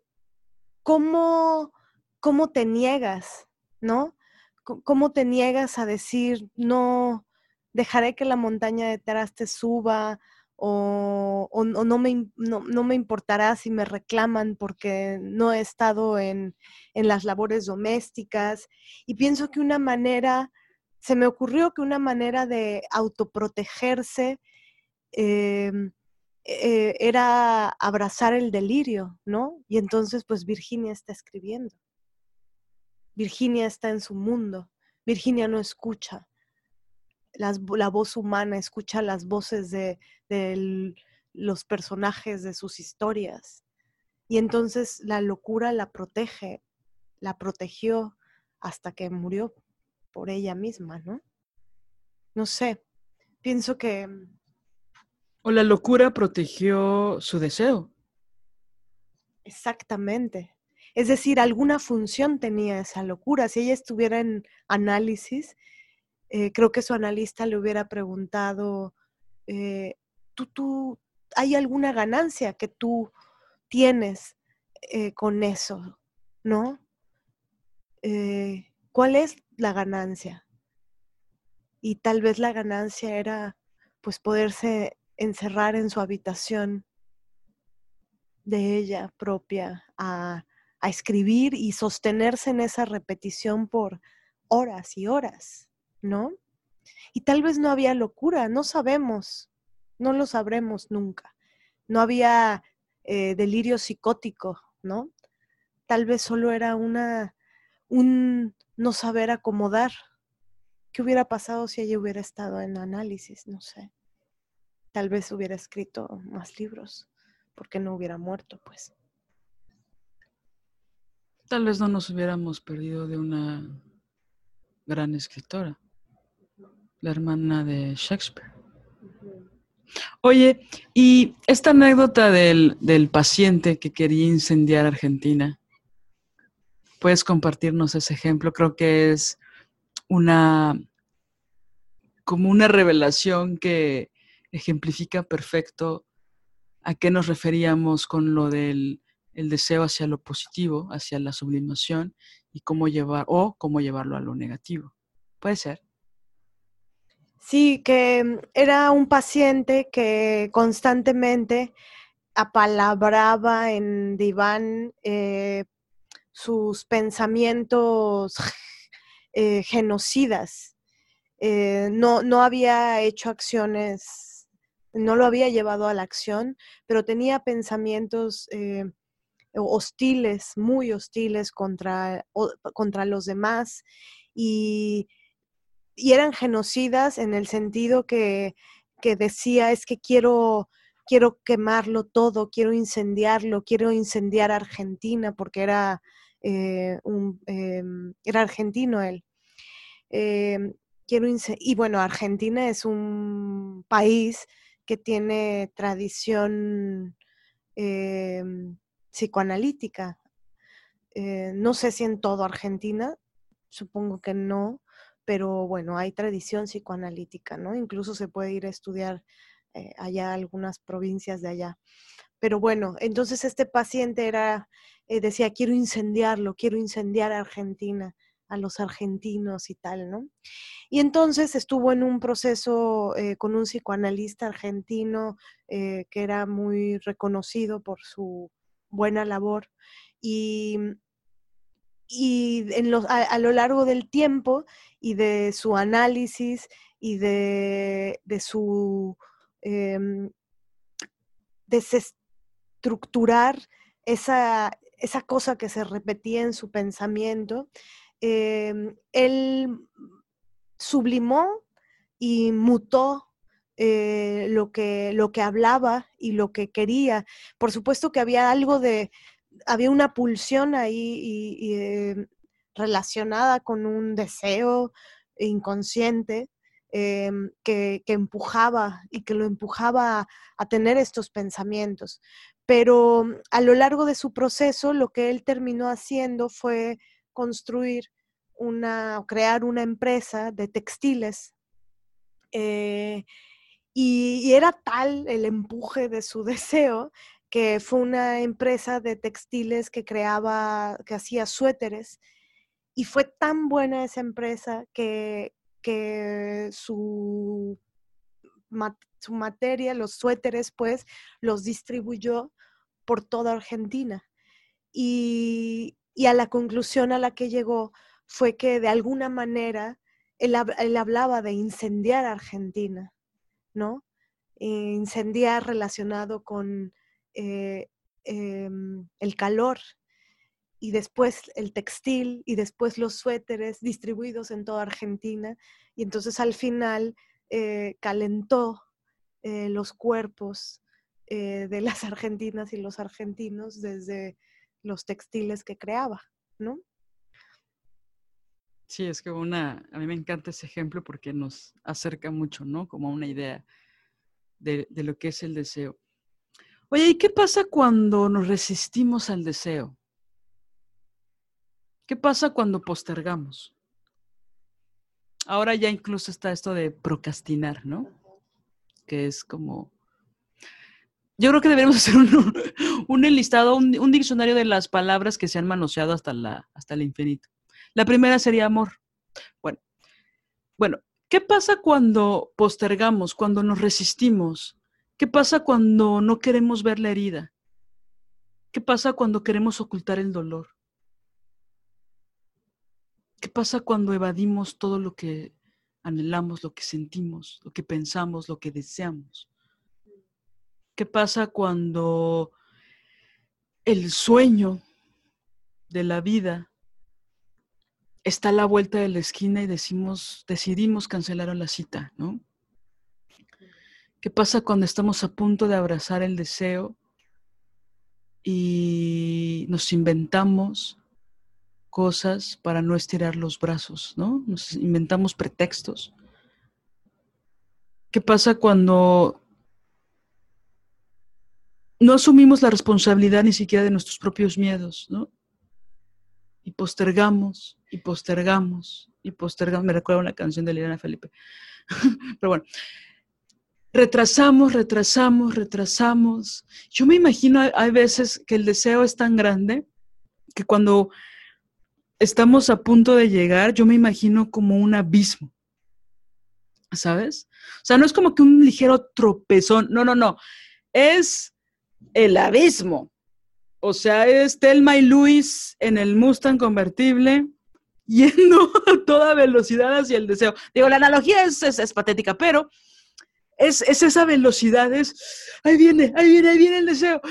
¿cómo, cómo te niegas, no? ¿Cómo te niegas a decir, no, dejaré que la montaña detrás te suba o, no, me, no, me, importará si me reclaman porque no he estado en, las labores domésticas? Y pienso que una manera, se me ocurrió que una manera de autoprotegerse em, eh, era abrazar el delirio, ¿no? Y entonces, pues Virginia está escribiendo. Virginia está en su mundo. Virginia no escucha la voz humana, escucha las voces de, los personajes de sus historias. Y entonces la locura la protege, la protegió hasta que murió por ella misma, ¿no? No sé, pienso que... O la locura protegió su deseo. Exactamente. Es decir, alguna función tenía esa locura. Si ella estuviera en análisis, eh, creo que su analista le hubiera preguntado, eh, ¿tú, ¿tú, hay alguna ganancia que tú tienes eh, con eso? ¿No? ¿Cuál es la ganancia? Y tal vez la ganancia era pues poderse encerrar en su habitación de ella propia a escribir y sostenerse en esa repetición por horas y horas, ¿no? Y tal vez no había locura, no sabemos, no lo sabremos nunca. No había eh, delirio psicótico, ¿no? Tal vez solo era una, un no saber acomodar. ¿Qué hubiera pasado si ella hubiera estado en análisis? No sé. Tal vez hubiera escrito más libros, porque no hubiera muerto, pues. Tal vez no nos hubiéramos perdido de una gran escritora, la hermana de Shakespeare. Oye, y esta anécdota del, del paciente que quería incendiar Argentina, ¿puedes compartirnos ese ejemplo? Creo que es una como una revelación que ejemplifica perfecto a qué nos referíamos con lo del el deseo hacia lo positivo, hacia la sublimación y cómo llevar o cómo llevarlo a lo negativo. Puede ser. Sí, que era un paciente que constantemente apalabraba en diván eh, sus pensamientos eh, genocidas. Eh, no, no había hecho acciones, no lo había llevado a la acción, pero tenía pensamientos hostiles, muy hostiles contra, contra los demás y y eran genocidas en el sentido que, decía es que quiero, quiero quemarlo todo, quiero incendiarlo, quiero incendiar Argentina porque era, eh, un, em, era argentino él. Quiero y bueno, Argentina es un país que tiene tradición em, psicoanalítica. Eh, no sé si en todo Argentina, supongo que no, pero bueno, hay tradición psicoanalítica, ¿no? Incluso se puede ir a estudiar eh, allá algunas provincias de allá. Pero bueno, entonces este paciente era, eh, decía, quiero incendiarlo, quiero incendiar a Argentina, a los argentinos y tal, ¿no? Y entonces estuvo en un proceso eh, con un psicoanalista argentino que era muy reconocido por su buena labor y y a, lo largo del tiempo y de su análisis y de, su em, desestructurar esa, esa, cosa que se repetía en su pensamiento, em, él sublimó y mutó eh, lo, que, lo que hablaba y lo que quería. Por supuesto que había algo de, había una pulsión ahí y, eh, relacionada con un deseo inconsciente em, que, empujaba y que lo empujaba a, tener estos pensamientos. Pero a lo largo de su proceso, lo que él terminó haciendo fue construir una, crear una empresa de textiles. Eh, y, era tal el empuje de su deseo que fue una empresa de textiles que creaba, que hacía suéteres. Y fue tan buena esa empresa que, que su, su materia, los suéteres, pues, los distribuyó por toda Argentina. Y, a la conclusión a la que llegó fue que de alguna manera él, hablaba de incendiar Argentina, ¿no? Incendiar relacionado con eh, em, el calor y después el textil y después los suéteres distribuidos en toda Argentina. Y entonces al final eh, calentó eh, los cuerpos de las argentinas y los argentinos desde los textiles que creaba, ¿no? Sí, es que una, a mí me encanta ese ejemplo porque nos acerca mucho, ¿no? Como una idea de, de lo que es el deseo. Oye, ¿y qué pasa cuando nos resistimos al deseo? ¿Qué pasa cuando postergamos? Ahora ya incluso está esto de procrastinar, ¿no? Que es como... Yo creo que deberíamos hacer un, un enlistado, un, diccionario de las palabras que se han manoseado hasta, la, hasta el infinito. La primera sería amor. Bueno, bueno, ¿qué pasa cuando postergamos, cuando nos resistimos? ¿Qué pasa cuando no queremos ver la herida? ¿Qué pasa cuando queremos ocultar el dolor? ¿Qué pasa cuando evadimos todo lo que anhelamos, lo que sentimos, lo que pensamos, lo que deseamos? ¿Qué pasa cuando el sueño de la vida está a la vuelta de la esquina y decimos, decidimos cancelar la cita, ¿no? ¿Qué pasa cuando estamos a punto de abrazar el deseo y nos inventamos cosas para no estirar los brazos, ¿no? Nos inventamos pretextos. ¿Qué pasa cuando no asumimos la responsabilidad ni siquiera de nuestros propios miedos, ¿no? Y postergamos, y postergamos, y postergamos. Me recuerda una canción de Liliana Felipe. Pero bueno, retrasamos, retrasamos, retrasamos. Yo me imagino, hay veces que el deseo es tan grande que cuando estamos a punto de llegar, yo me imagino como un abismo. ¿Sabes? O sea, no es como que un ligero tropezón, no, no, no. Es el abismo. O sea, es Telma y Luis en el Mustang convertible yendo a toda velocidad hacia el deseo. Digo, la analogía es, es, patética, pero es, es, esa velocidad, es, ahí viene, ahí viene, ahí viene el deseo.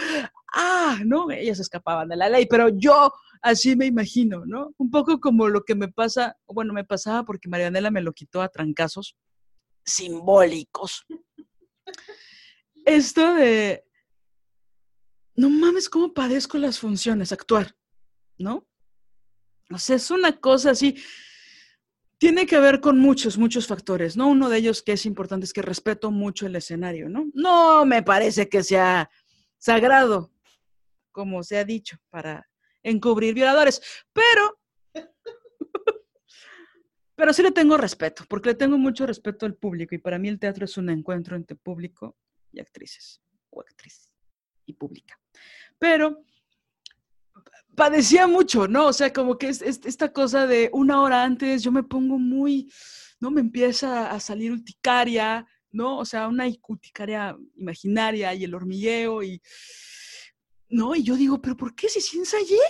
Ah, no, ellas escapaban de la ley, pero yo así me imagino, ¿no? Un poco como lo que me pasa, bueno, me pasaba porque Marianela me lo quitó a trancazos simbólicos. Esto de, no mames, cómo padezco las funciones, actuar, ¿no? O sea, es una cosa así, tiene que ver con muchos, muchos factores, ¿no? Uno de ellos que es importante es que respeto mucho el escenario, ¿no? No me parece que sea sagrado, como se ha dicho, para encubrir violadores, pero, pero sí le tengo respeto, porque le tengo mucho respeto al público y para mí el teatro es un encuentro entre público y actrices, o actriz y pública. Pero padecía mucho, ¿no? O sea, como que es, esta cosa de una hora antes yo me pongo muy, ¿no? Me empieza a salir urticaria, ¿no? O sea, una urticaria imaginaria y el hormigueo y, ¿no? Y yo digo, pero ¿por qué si sí ensayé?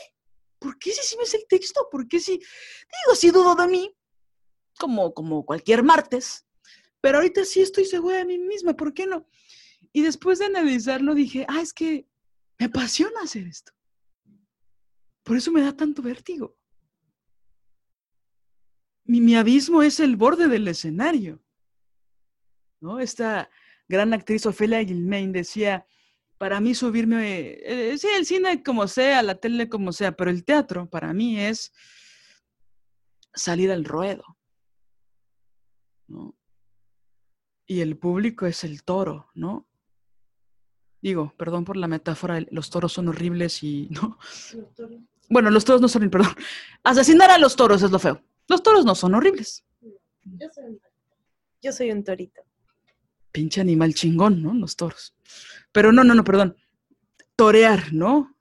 ¿Por qué si sí me sé el texto? ¿Por qué si, digo, si dudo de mí, como, como cualquier martes, pero ahorita sí estoy segura de mí misma, ¿por qué no? Y después de analizarlo dije, ah, es que me apasiona hacer esto. Por eso me da tanto vértigo. Mi, abismo es el borde del escenario. ¿no? Esta gran actriz Ofelia Gilmain decía, para mí subirme, eh, sí, el cine como sea, la tele como sea, pero el teatro para mí es salir al ruedo. ¿no? Y el público es el toro, ¿no? Digo, perdón por la metáfora, los toros son horribles y no. Bueno, los toros no son, perdón. Asesinar a los toros es lo feo. Los toros no son horribles. Yo soy un, Yo soy un torito. Pinche animal chingón, ¿no? Los toros. Pero no, no, no, perdón. Torear, ¿no?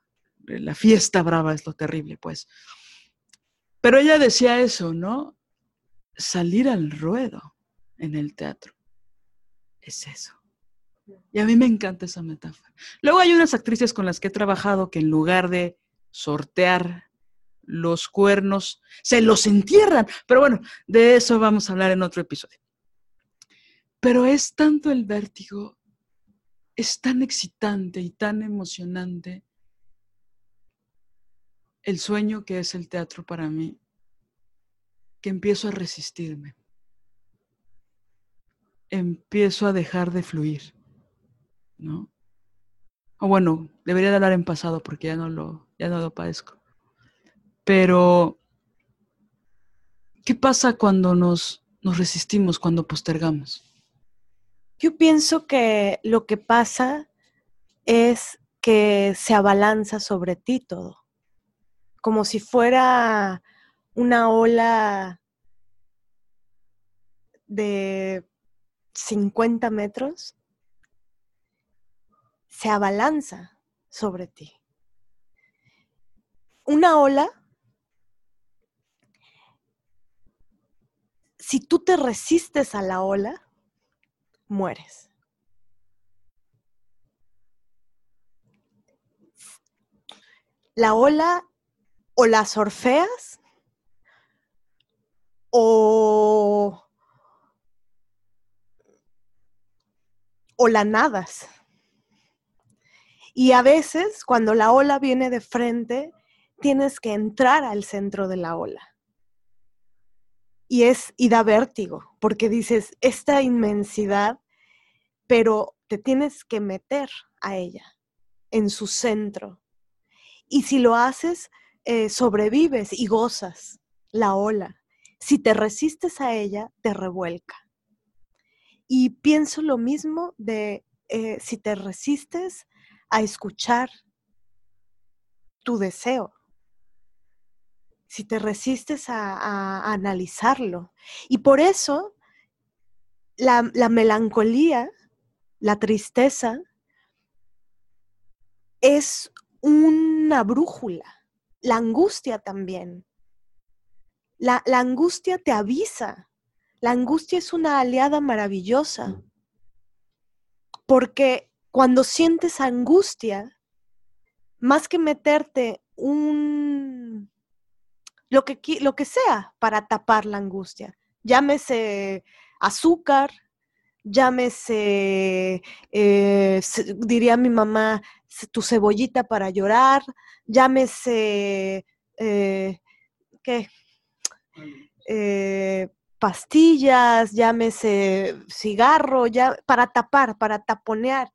La fiesta brava es lo terrible, pues. Pero ella decía eso, ¿no? Salir al ruedo en el teatro. Es eso. Y a mí me encanta esa metáfora. Luego hay unas actrices con las que he trabajado que en lugar de sortear los cuernos, se los entierran. Pero bueno, de eso vamos a hablar en otro episodio. Pero es tanto el vértigo, es tan excitante y tan emocionante el sueño que es el teatro para mí, que empiezo a resistirme. Empiezo a dejar de fluir, ¿no? O bueno, debería de hablar en pasado porque ya no lo, ya no lo padezco. Pero, ¿qué pasa cuando nos, nos resistimos, cuando postergamos? Yo pienso que lo que pasa es que se abalanza sobre ti todo, como si fuera una ola de 50 metros, se abalanza sobre ti una ola, si tú te resistes a la ola, mueres. La ola o la sorfeas o, o la nadas. Y a veces, cuando la ola viene de frente, tienes que entrar al centro de la ola. Y es y da vértigo, porque dices, esta inmensidad, pero te tienes que meter a ella, en su centro. Y si lo haces, eh, sobrevives y gozas la ola. Si te resistes a ella, te revuelca. Y pienso lo mismo de eh, si te resistes a escuchar tu deseo, si te resistes a, analizarlo. Y por eso la, melancolía la tristeza es una brújula, la angustia también. La, la, angustia te avisa, la angustia es una aliada maravillosa, porque cuando sientes angustia, más que meterte un, lo que, lo que sea para tapar la angustia, llámese azúcar, llámese, eh, diría mi mamá, tu cebollita para llorar, llámese, eh, ¿qué? Eh, pastillas, llámese cigarro, ya, para tapar, para taponear.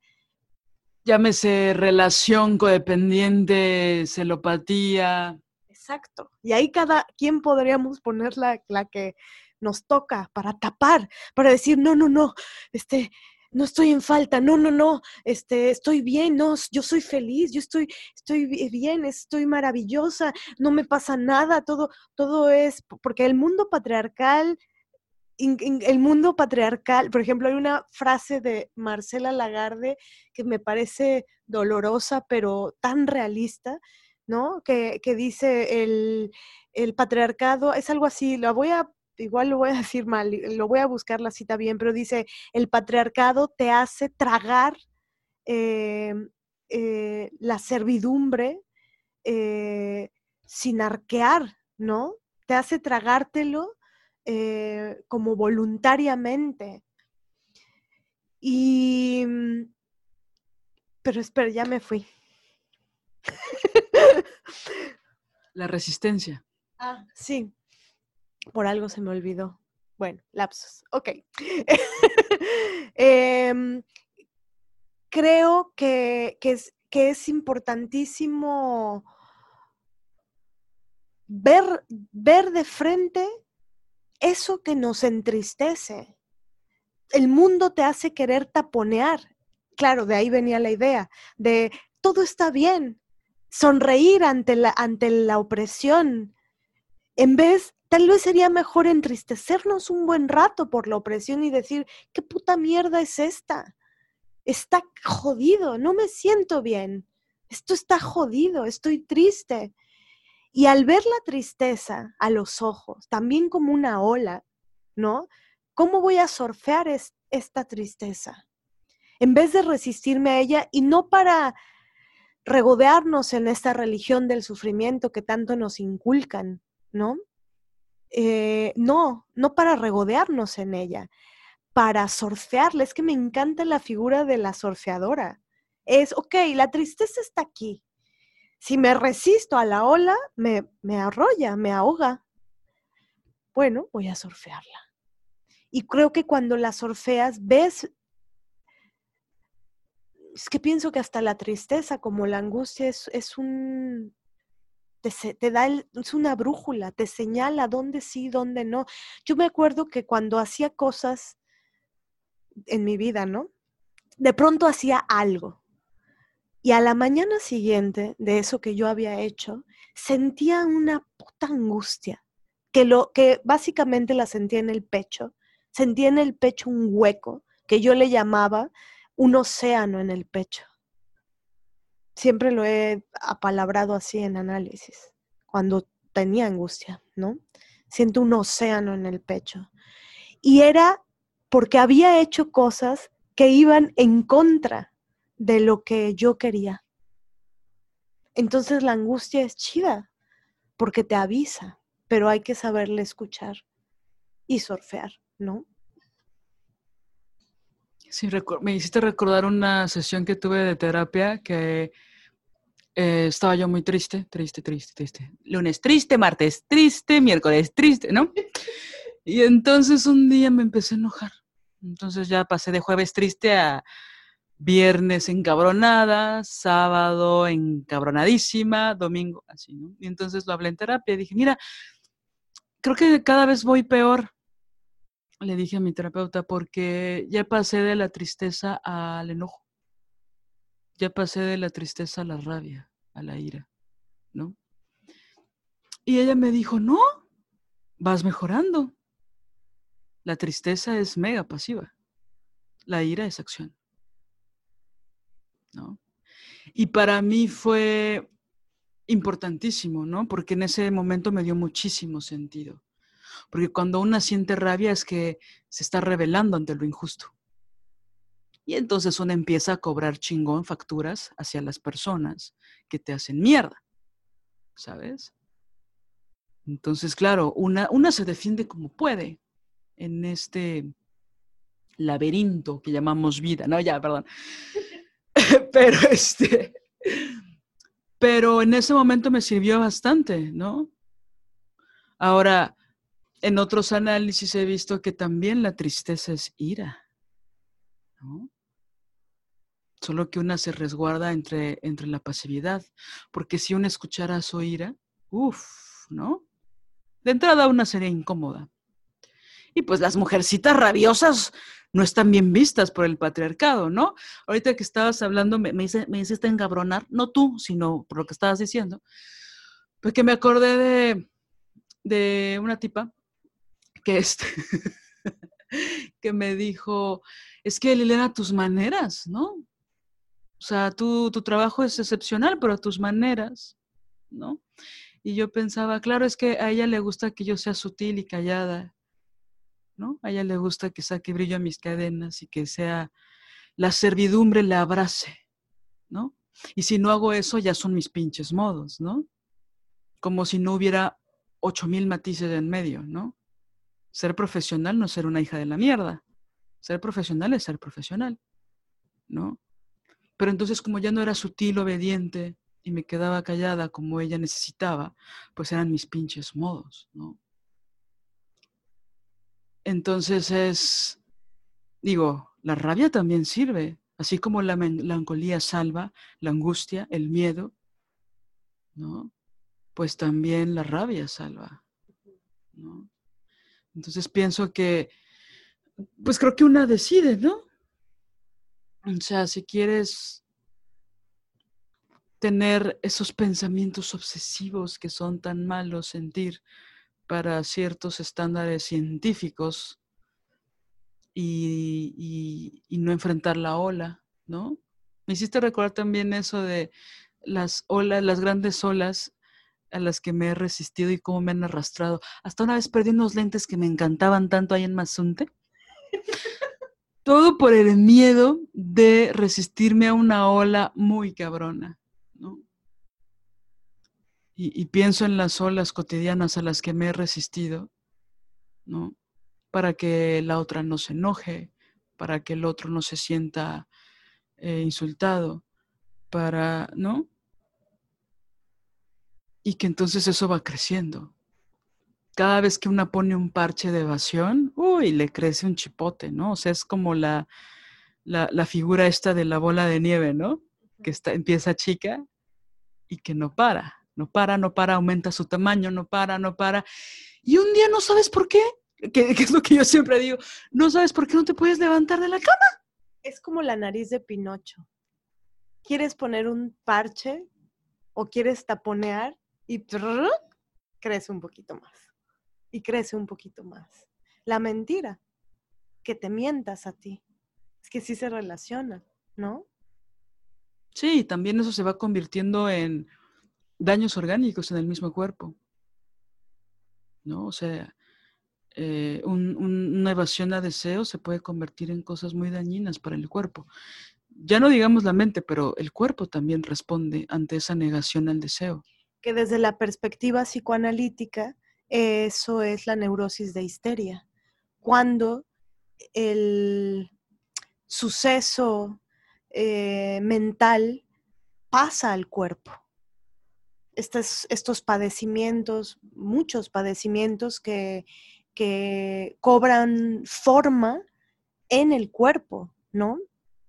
Llámese relación codependiente, celopatía. Exacto. Y ahí cada quien podríamos poner la, la que nos toca para tapar, para decir, no, no, no, este, no estoy en falta, no, no, no, este, estoy bien, no, yo soy feliz, yo estoy, estoy bien, estoy maravillosa, no me pasa nada, todo, todo es, porque el mundo patriarcal, el mundo patriarcal, por ejemplo, hay una frase de Marcela Lagarde que me parece dolorosa, pero tan realista, ¿no? Que, que dice el, el patriarcado, es algo así, la voy a igual lo voy a decir mal, lo voy a buscar la cita bien, pero dice, el patriarcado te hace tragar eh, eh, la servidumbre eh, sin arquear, ¿no? Te hace tragártelo como voluntariamente. Y, mm, pero espera, ya me fui. La resistencia. Ah, sí. Por algo se me olvidó. Bueno, lapsos. Ok. Em, creo que, es, que es importantísimo ver, ver de frente eso que nos entristece. El mundo te hace querer taponear. Claro, de ahí venía la idea de todo está bien, sonreír ante la, ante la opresión, en vez Tal vez sería mejor entristecernos un buen rato por la opresión y decir, ¿qué puta mierda es esta? Está jodido, no me siento bien. Esto está jodido, estoy triste. Y al ver la tristeza a los ojos, también como una ola, ¿no? ¿Cómo voy a surfear esta tristeza? En vez de resistirme a ella y no para regodearnos en esta religión del sufrimiento que tanto nos inculcan, ¿no? Eh, no, no para regodearnos en ella, para sorfearla. Es que me encanta la figura de la sorfeadora. Es, ok, la tristeza está aquí. Si me resisto a la ola, me, me arrolla, me ahoga. Bueno, voy a sorfearla. Y creo que cuando la sorfeas, ves es que pienso que hasta la tristeza, como la angustia, es, es, un, te, da, es una brújula, te señala dónde sí, dónde no. Yo me acuerdo que cuando hacía cosas en mi vida, ¿no? De pronto hacía algo. Y a la mañana siguiente de eso que yo había hecho, sentía una puta angustia, que, lo, que básicamente la sentía en el pecho. Sentía en el pecho un hueco que yo le llamaba un océano en el pecho siempre lo he apalabrado así en análisis, cuando tenía angustia, ¿no? Siento un océano en el pecho. Y era porque había hecho cosas que iban en contra de lo que yo quería. Entonces la angustia es chida, porque te avisa, pero hay que saberle escuchar y surfear, ¿no? Sí, me hiciste recordar una sesión que tuve de terapia que eh, estaba yo muy triste, triste, triste, triste. Lunes triste, martes triste, miércoles triste, ¿no? Y entonces un día me empecé a enojar. Entonces ya pasé de jueves triste a viernes encabronada, sábado encabronadísima, domingo así, ¿no? Y entonces lo hablé en terapia y dije, mira, creo que cada vez voy peor le dije a mi terapeuta, porque ya pasé de la tristeza al enojo. Ya pasé de la tristeza a la rabia, a la ira, ¿no? Y ella me dijo, no, vas mejorando. La tristeza es mega pasiva. La ira es acción. ¿No? Y para mí fue importantísimo, ¿no? Porque en ese momento me dio muchísimo sentido. Porque cuando una siente rabia es que se está rebelando ante lo injusto. Y entonces una empieza a cobrar chingón facturas hacia las personas que te hacen mierda, ¿sabes? Entonces, claro, una, una se defiende como puede en este laberinto que llamamos vida, no, ya, perdón. pero este, pero en ese momento me sirvió bastante, ¿no? Ahora, en otros análisis he visto que también la tristeza es ira, ¿no? Solo que una se resguarda entre, entre la pasividad, porque si una escuchara su ira, uff, ¿no? De entrada una sería incómoda. Y pues las mujercitas rabiosas no están bien vistas por el patriarcado, ¿no? Ahorita que estabas hablando, me, me, me hiciste engabronar, no tú, sino por lo que estabas diciendo, porque me acordé de, de una tipa que, este, que me dijo, es que Liliana, tus maneras, ¿no? O sea, tu, tu trabajo es excepcional, pero tus maneras, ¿no? Y yo pensaba, claro, es que a ella le gusta que yo sea sutil y callada, ¿no? A ella le gusta que saque brillo a mis cadenas y que sea la servidumbre la abrace, ¿no? Y si no hago eso, ya son mis pinches modos, ¿no? Como si no hubiera ocho mil matices en medio, ¿no? Ser profesional no es ser una hija de la mierda. Ser profesional es ser profesional, ¿no? Pero entonces como ya no era sutil, obediente y me quedaba callada como ella necesitaba, pues eran mis pinches modos, ¿no? Entonces es, digo, la rabia también sirve, así como la melancolía salva, la angustia, el miedo, ¿no? Pues también la rabia salva, ¿no? Entonces pienso que, pues creo que una decide, ¿no? O sea, si quieres tener esos pensamientos obsesivos que son tan malos sentir, para ciertos estándares científicos y, no enfrentar la ola, ¿no? Me hiciste recordar también eso de las olas, las grandes olas a las que me he resistido y cómo me han arrastrado. Hasta una vez perdí unos lentes que me encantaban tanto ahí en Mazunte. Todo por el miedo de resistirme a una ola muy cabrona. Y, pienso en las olas cotidianas a las que me he resistido, ¿no? Para que la otra no se enoje, para que el otro no se sienta eh, insultado, para, ¿no? Y que entonces eso va creciendo. Cada vez que una pone un parche de evasión, uy, le crece un chipote, ¿no? O sea, es como la, la, la figura esta de la bola de nieve, ¿no? Que está, empieza chica y que no para. No para, no para, aumenta su tamaño, no para, no para. Y un día no sabes por qué, que, es lo que yo siempre digo, no sabes por qué no te puedes levantar de la cama. Es como la nariz de Pinocho. ¿Quieres poner un parche o quieres taponear y crece un poquito más? Y crece un poquito más. La mentira, que te mientas a ti, es que sí se relaciona, ¿no? Sí, también eso se va convirtiendo en daños orgánicos en el mismo cuerpo. ¿No? O sea, eh, una evasión a deseo se puede convertir en cosas muy dañinas para el cuerpo. Ya no digamos la mente, pero el cuerpo también responde ante esa negación al deseo. Que desde la perspectiva psicoanalítica, eso es la neurosis de histeria. Cuando el suceso eh, mental pasa al cuerpo estos, padecimientos, muchos padecimientos que, que cobran forma en el cuerpo, ¿no?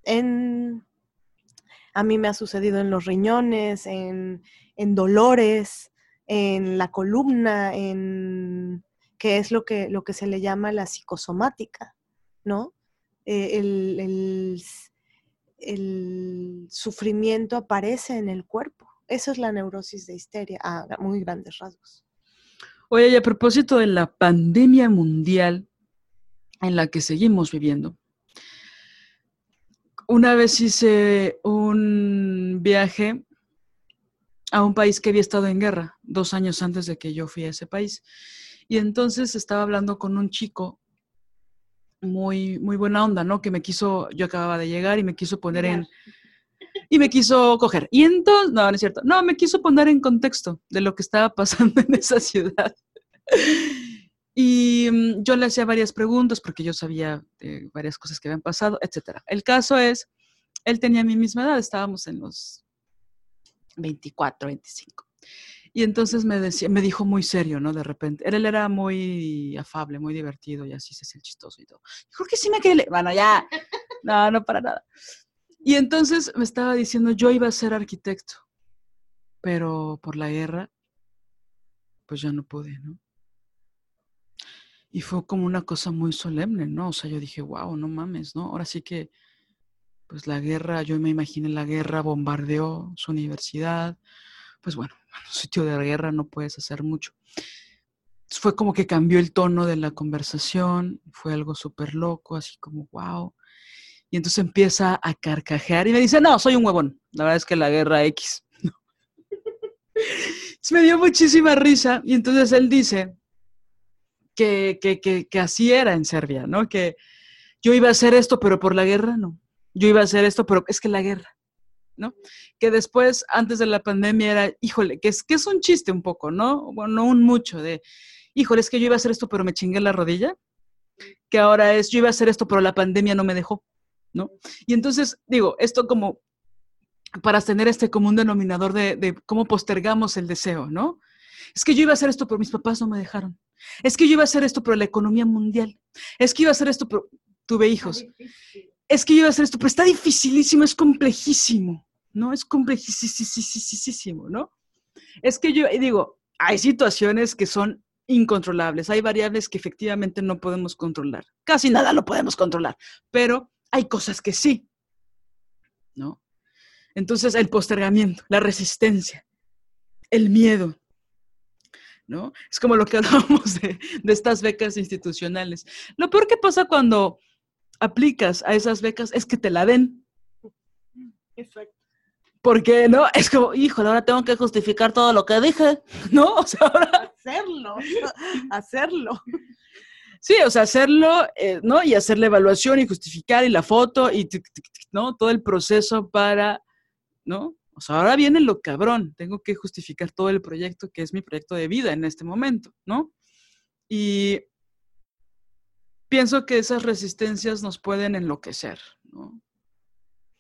En, a mí me ha sucedido en los riñones, en, dolores, en la columna, en que es lo que, lo que se le llama la psicosomática, ¿no? Eh, el, el, sufrimiento aparece en el cuerpo. Eso es la neurosis de histeria a muy grandes rasgos. Oye, y a propósito de la pandemia mundial en la que seguimos viviendo, una vez hice un viaje a un país que había estado en guerra, dos años antes de que yo fui a ese país. Y entonces estaba hablando con un chico muy, muy buena onda, ¿no? Que me quiso, yo acababa de llegar y me quiso poner en, y me quiso coger. Y entonces, no, no es cierto, no, me quiso poner en contexto de lo que estaba pasando en esa ciudad. Y mm, yo le hacía varias preguntas porque yo sabía varias cosas que habían pasado, etc. El caso es, él tenía mi misma edad, estábamos en los 24, 25. Y entonces me, decía, me dijo muy serio, ¿no? De repente. Él, era muy afable, muy divertido y así se hace el chistoso y todo. Creo que sí me quedé. Bueno, ya. No, no para nada. Y entonces me estaba diciendo, yo iba a ser arquitecto, pero por la guerra, pues ya no pude, ¿no? Y fue como una cosa muy solemne, ¿no? O sea, yo dije, wow, no mames, ¿no? Ahora sí que, pues la guerra, yo me imaginé la guerra bombardeó su universidad, pues bueno, en un sitio de guerra no puedes hacer mucho. Fue como que cambió el tono de la conversación, fue algo súper loco, así como, wow. Y entonces empieza a carcajear y me dice, no, soy un huevón. La verdad es que la guerra X. me dio muchísima risa y entonces él dice que, que, que, que así era en Serbia, ¿no? Que yo iba a hacer esto, pero por la guerra no. Yo iba a hacer esto, pero es que la guerra. ¿no? Que después, antes de la pandemia, era, híjole, que es, que es un chiste un poco, ¿no? Bueno, no un mucho, de, híjole, es que yo iba a hacer esto, pero me chingué la rodilla. Que ahora es, yo iba a hacer esto, pero la pandemia no me dejó, Y entonces, digo, esto como para tener este común denominador de, de cómo postergamos el deseo, ¿no? Es que yo iba a hacer esto, pero mis papás no me dejaron. Es que yo iba a hacer esto, pero la economía mundial. Es que iba a hacer esto, pero tuve hijos. Es que yo iba a hacer esto, pero está dificilísimo, es complejísimo. ¿no? Es complejísimo, ¿no? Es que yo digo, hay situaciones que son incontrolables, hay variables que efectivamente no podemos controlar. Casi nada lo podemos controlar, pero hay cosas que sí, ¿no? Entonces, el postergamiento, la resistencia, el miedo, ¿no? Es como lo que hablábamos de, de, estas becas institucionales. Lo peor que pasa cuando aplicas a esas becas es que te la den. Exacto. Porque, ¿no? Es como, híjole, ahora tengo que justificar todo lo que dije, ¿no? O sea, ahora... Hacerlo, hacerlo. Sí, o sea, hacerlo, eh, ¿no? Y hacer la evaluación y justificar y la foto y, ¿no? Todo el proceso para, ¿no? O sea, ahora viene lo cabrón. Tengo que justificar todo el proyecto que es mi proyecto de vida en este momento, ¿no? Y pienso que esas resistencias nos pueden enloquecer, ¿no?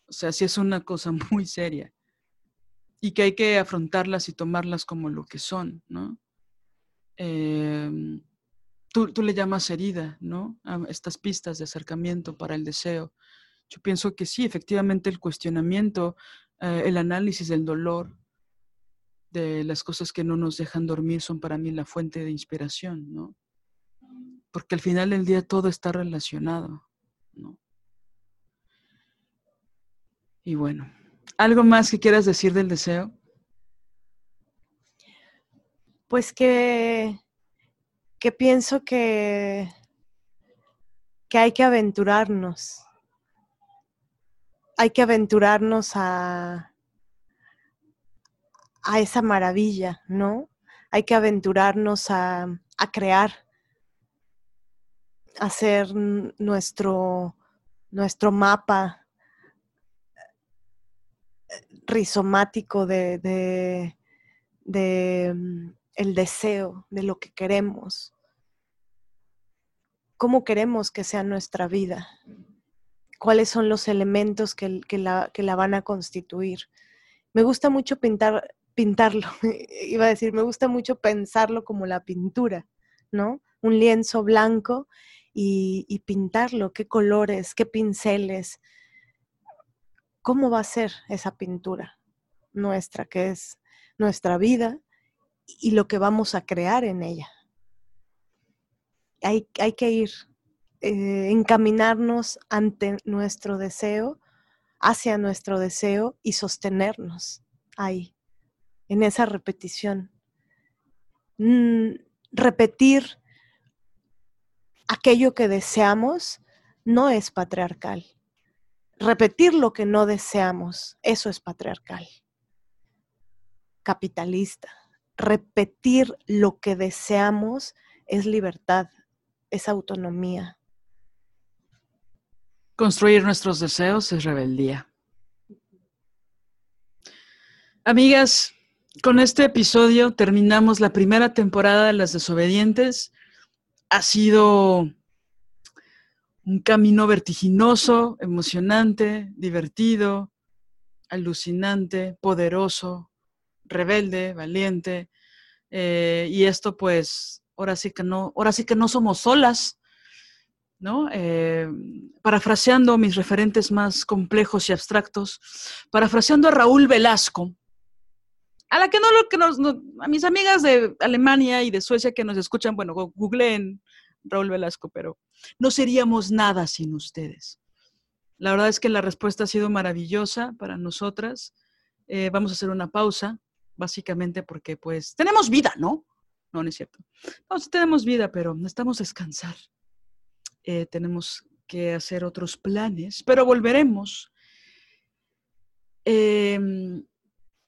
O sea, sí es una cosa muy seria y que hay que afrontarlas y tomarlas como lo que son, ¿no? Em, tú, le llamas herida, ¿no? Estas pistas de acercamiento para el deseo. Yo pienso que sí, efectivamente el cuestionamiento, eh, el análisis del dolor, de las cosas que no nos dejan dormir son para mí la fuente de inspiración, ¿no? Porque al final del día todo está relacionado, ¿no? Y bueno, ¿algo más que quieras decir del deseo? Pues que, que pienso que, que hay que aventurarnos. Hay que aventurarnos a, a esa maravilla, ¿no? Hay que aventurarnos a, a crear, a hacer nuestro, nuestro mapa rizomático de, de, mm, el deseo, de lo que queremos. ¿Cómo queremos que sea nuestra vida? ¿Cuáles son los elementos que, la, que la van a constituir? Me gusta mucho pintar, pintarlo, iba a decir, me gusta mucho pensarlo como la pintura, ¿no? Un lienzo blanco y, y pintarlo, qué colores, qué pinceles, cómo va a ser esa pintura nuestra, que es nuestra vida y lo que vamos a crear en ella. Hay, hay que ir, eh, encaminarnos ante nuestro deseo, hacia nuestro deseo y sostenernos ahí, en esa repetición. Mm, repetir aquello que deseamos no es patriarcal repetir lo que no deseamos, eso es patriarcal. Capitalista. Repetir lo que deseamos es libertad, es autonomía. Construir nuestros deseos es rebeldía. Amigas, con este episodio terminamos la primera temporada de Las Desobedientes. Ha sido un camino vertiginoso, emocionante, divertido, alucinante, poderoso, rebelde, valiente. Eh, y esto pues, ahora sí que no, ahora sí que no somos solas, ¿no? Eh, parafraseando mis referentes más complejos y abstractos, parafraseando a Raúl Velasco, a la que no lo que nos, a mis amigas de Alemania y de Suecia que nos escuchan, bueno, googleen Raúl Velasco, pero no seríamos nada sin ustedes. La verdad es que la respuesta ha sido maravillosa para nosotras. Eh, vamos a hacer una pausa, básicamente porque pues tenemos vida, ¿no? No, no es cierto. No, sí tenemos vida, pero necesitamos descansar. Eh, tenemos que hacer otros planes, pero volveremos em,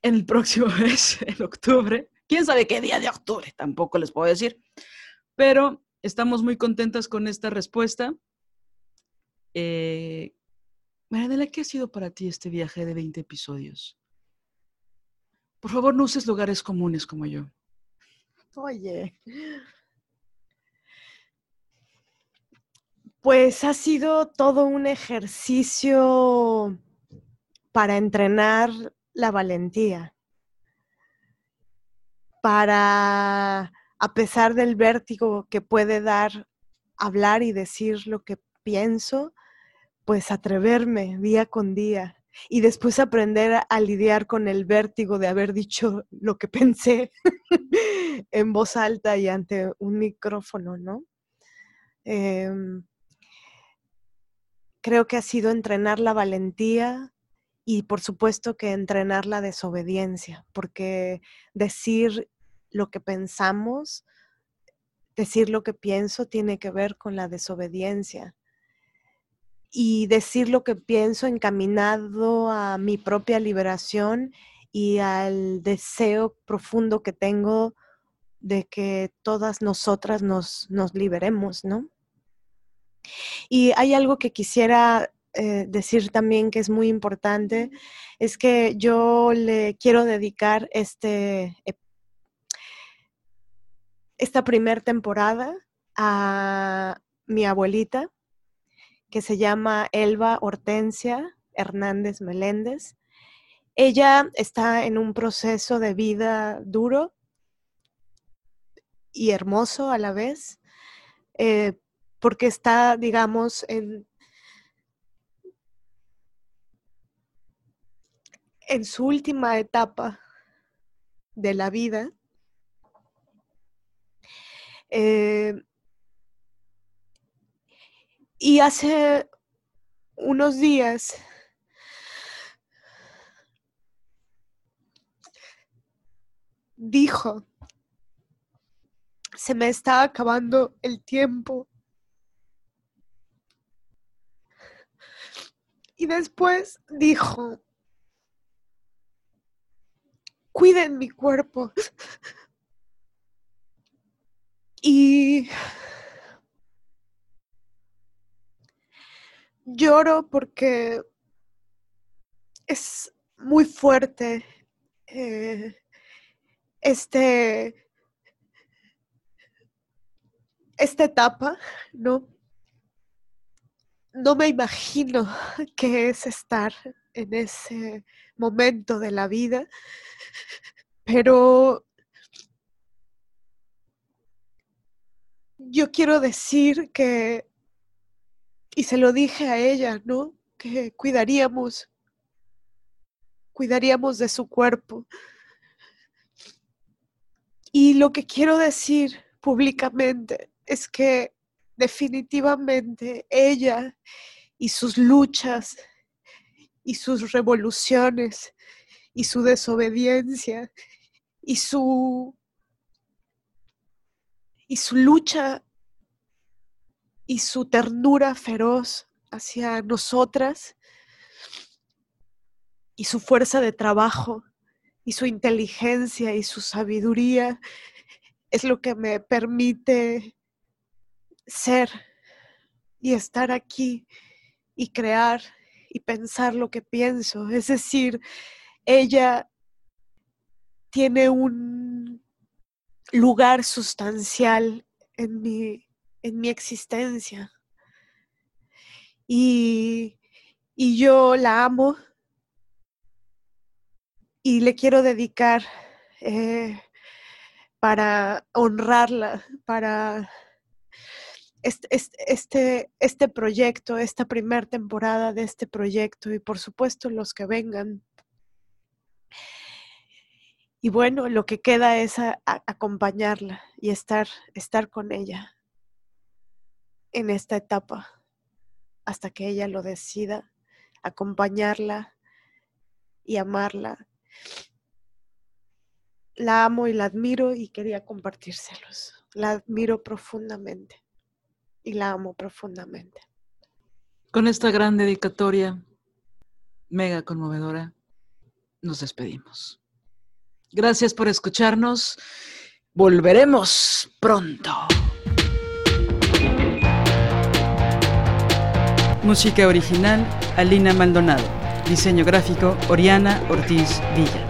en el próximo mes, en octubre. ¿Quién sabe qué día de octubre? Tampoco les puedo decir. Pero Estamos muy contentas con esta respuesta. Eh, ¿qué ha sido para ti este viaje de 20 episodios? Por favor, no uses lugares comunes como yo. Oye. Pues ha sido todo un ejercicio para entrenar la valentía, para a pesar del vértigo que puede dar hablar y decir lo que pienso, pues atreverme día con día y después aprender a, lidiar con el vértigo de haber dicho lo que pensé en voz alta y ante un micrófono, ¿no? Em, creo que ha sido entrenar la valentía y por supuesto que entrenar la desobediencia, porque decir lo que pensamos, decir lo que pienso tiene que ver con la desobediencia. Y decir lo que pienso encaminado a mi propia liberación y al deseo profundo que tengo de que todas nosotras nos, nos liberemos, ¿no? Y hay algo que quisiera eh, decir también que es muy importante, es que yo le quiero dedicar este esta primera temporada a mi abuelita, que se llama Elba Hortensia Hernández Meléndez. Ella está en un proceso de vida duro y hermoso a la vez, eh, porque está, digamos, en, en su última etapa de la vida eh, y hace unos días dijo, se me está acabando el tiempo. Y después dijo, cuiden mi cuerpo. Y lloro porque es muy fuerte eh, este, esta etapa, ¿no? No me imagino qué es estar en ese momento de la vida, pero yo quiero decir que, y se lo dije a ella, ¿no? Que cuidaríamos, cuidaríamos de su cuerpo. Y lo que quiero decir públicamente es que definitivamente ella y sus luchas y sus revoluciones y su desobediencia y su y su lucha y su ternura feroz hacia nosotras y su fuerza de trabajo y su inteligencia y su sabiduría es lo que me permite ser y estar aquí y crear y pensar lo que pienso. Es decir, ella tiene un lugar sustancial en mi, en mi existencia. Y, y yo la amo y le quiero dedicar eh, para honrarla, para este, este, este, proyecto, esta primera temporada de este proyecto y por supuesto los que vengan. Y bueno, lo que queda es acompañarla y estar, estar con ella en esta etapa hasta que ella lo decida, acompañarla y amarla. La amo y la admiro y quería compartírselos. La admiro profundamente y la amo profundamente. Con esta gran dedicatoria, mega conmovedora, nos despedimos. Gracias por escucharnos. Volveremos pronto. Música original, Alina Maldonado. Diseño gráfico, Oriana Ortiz Villa.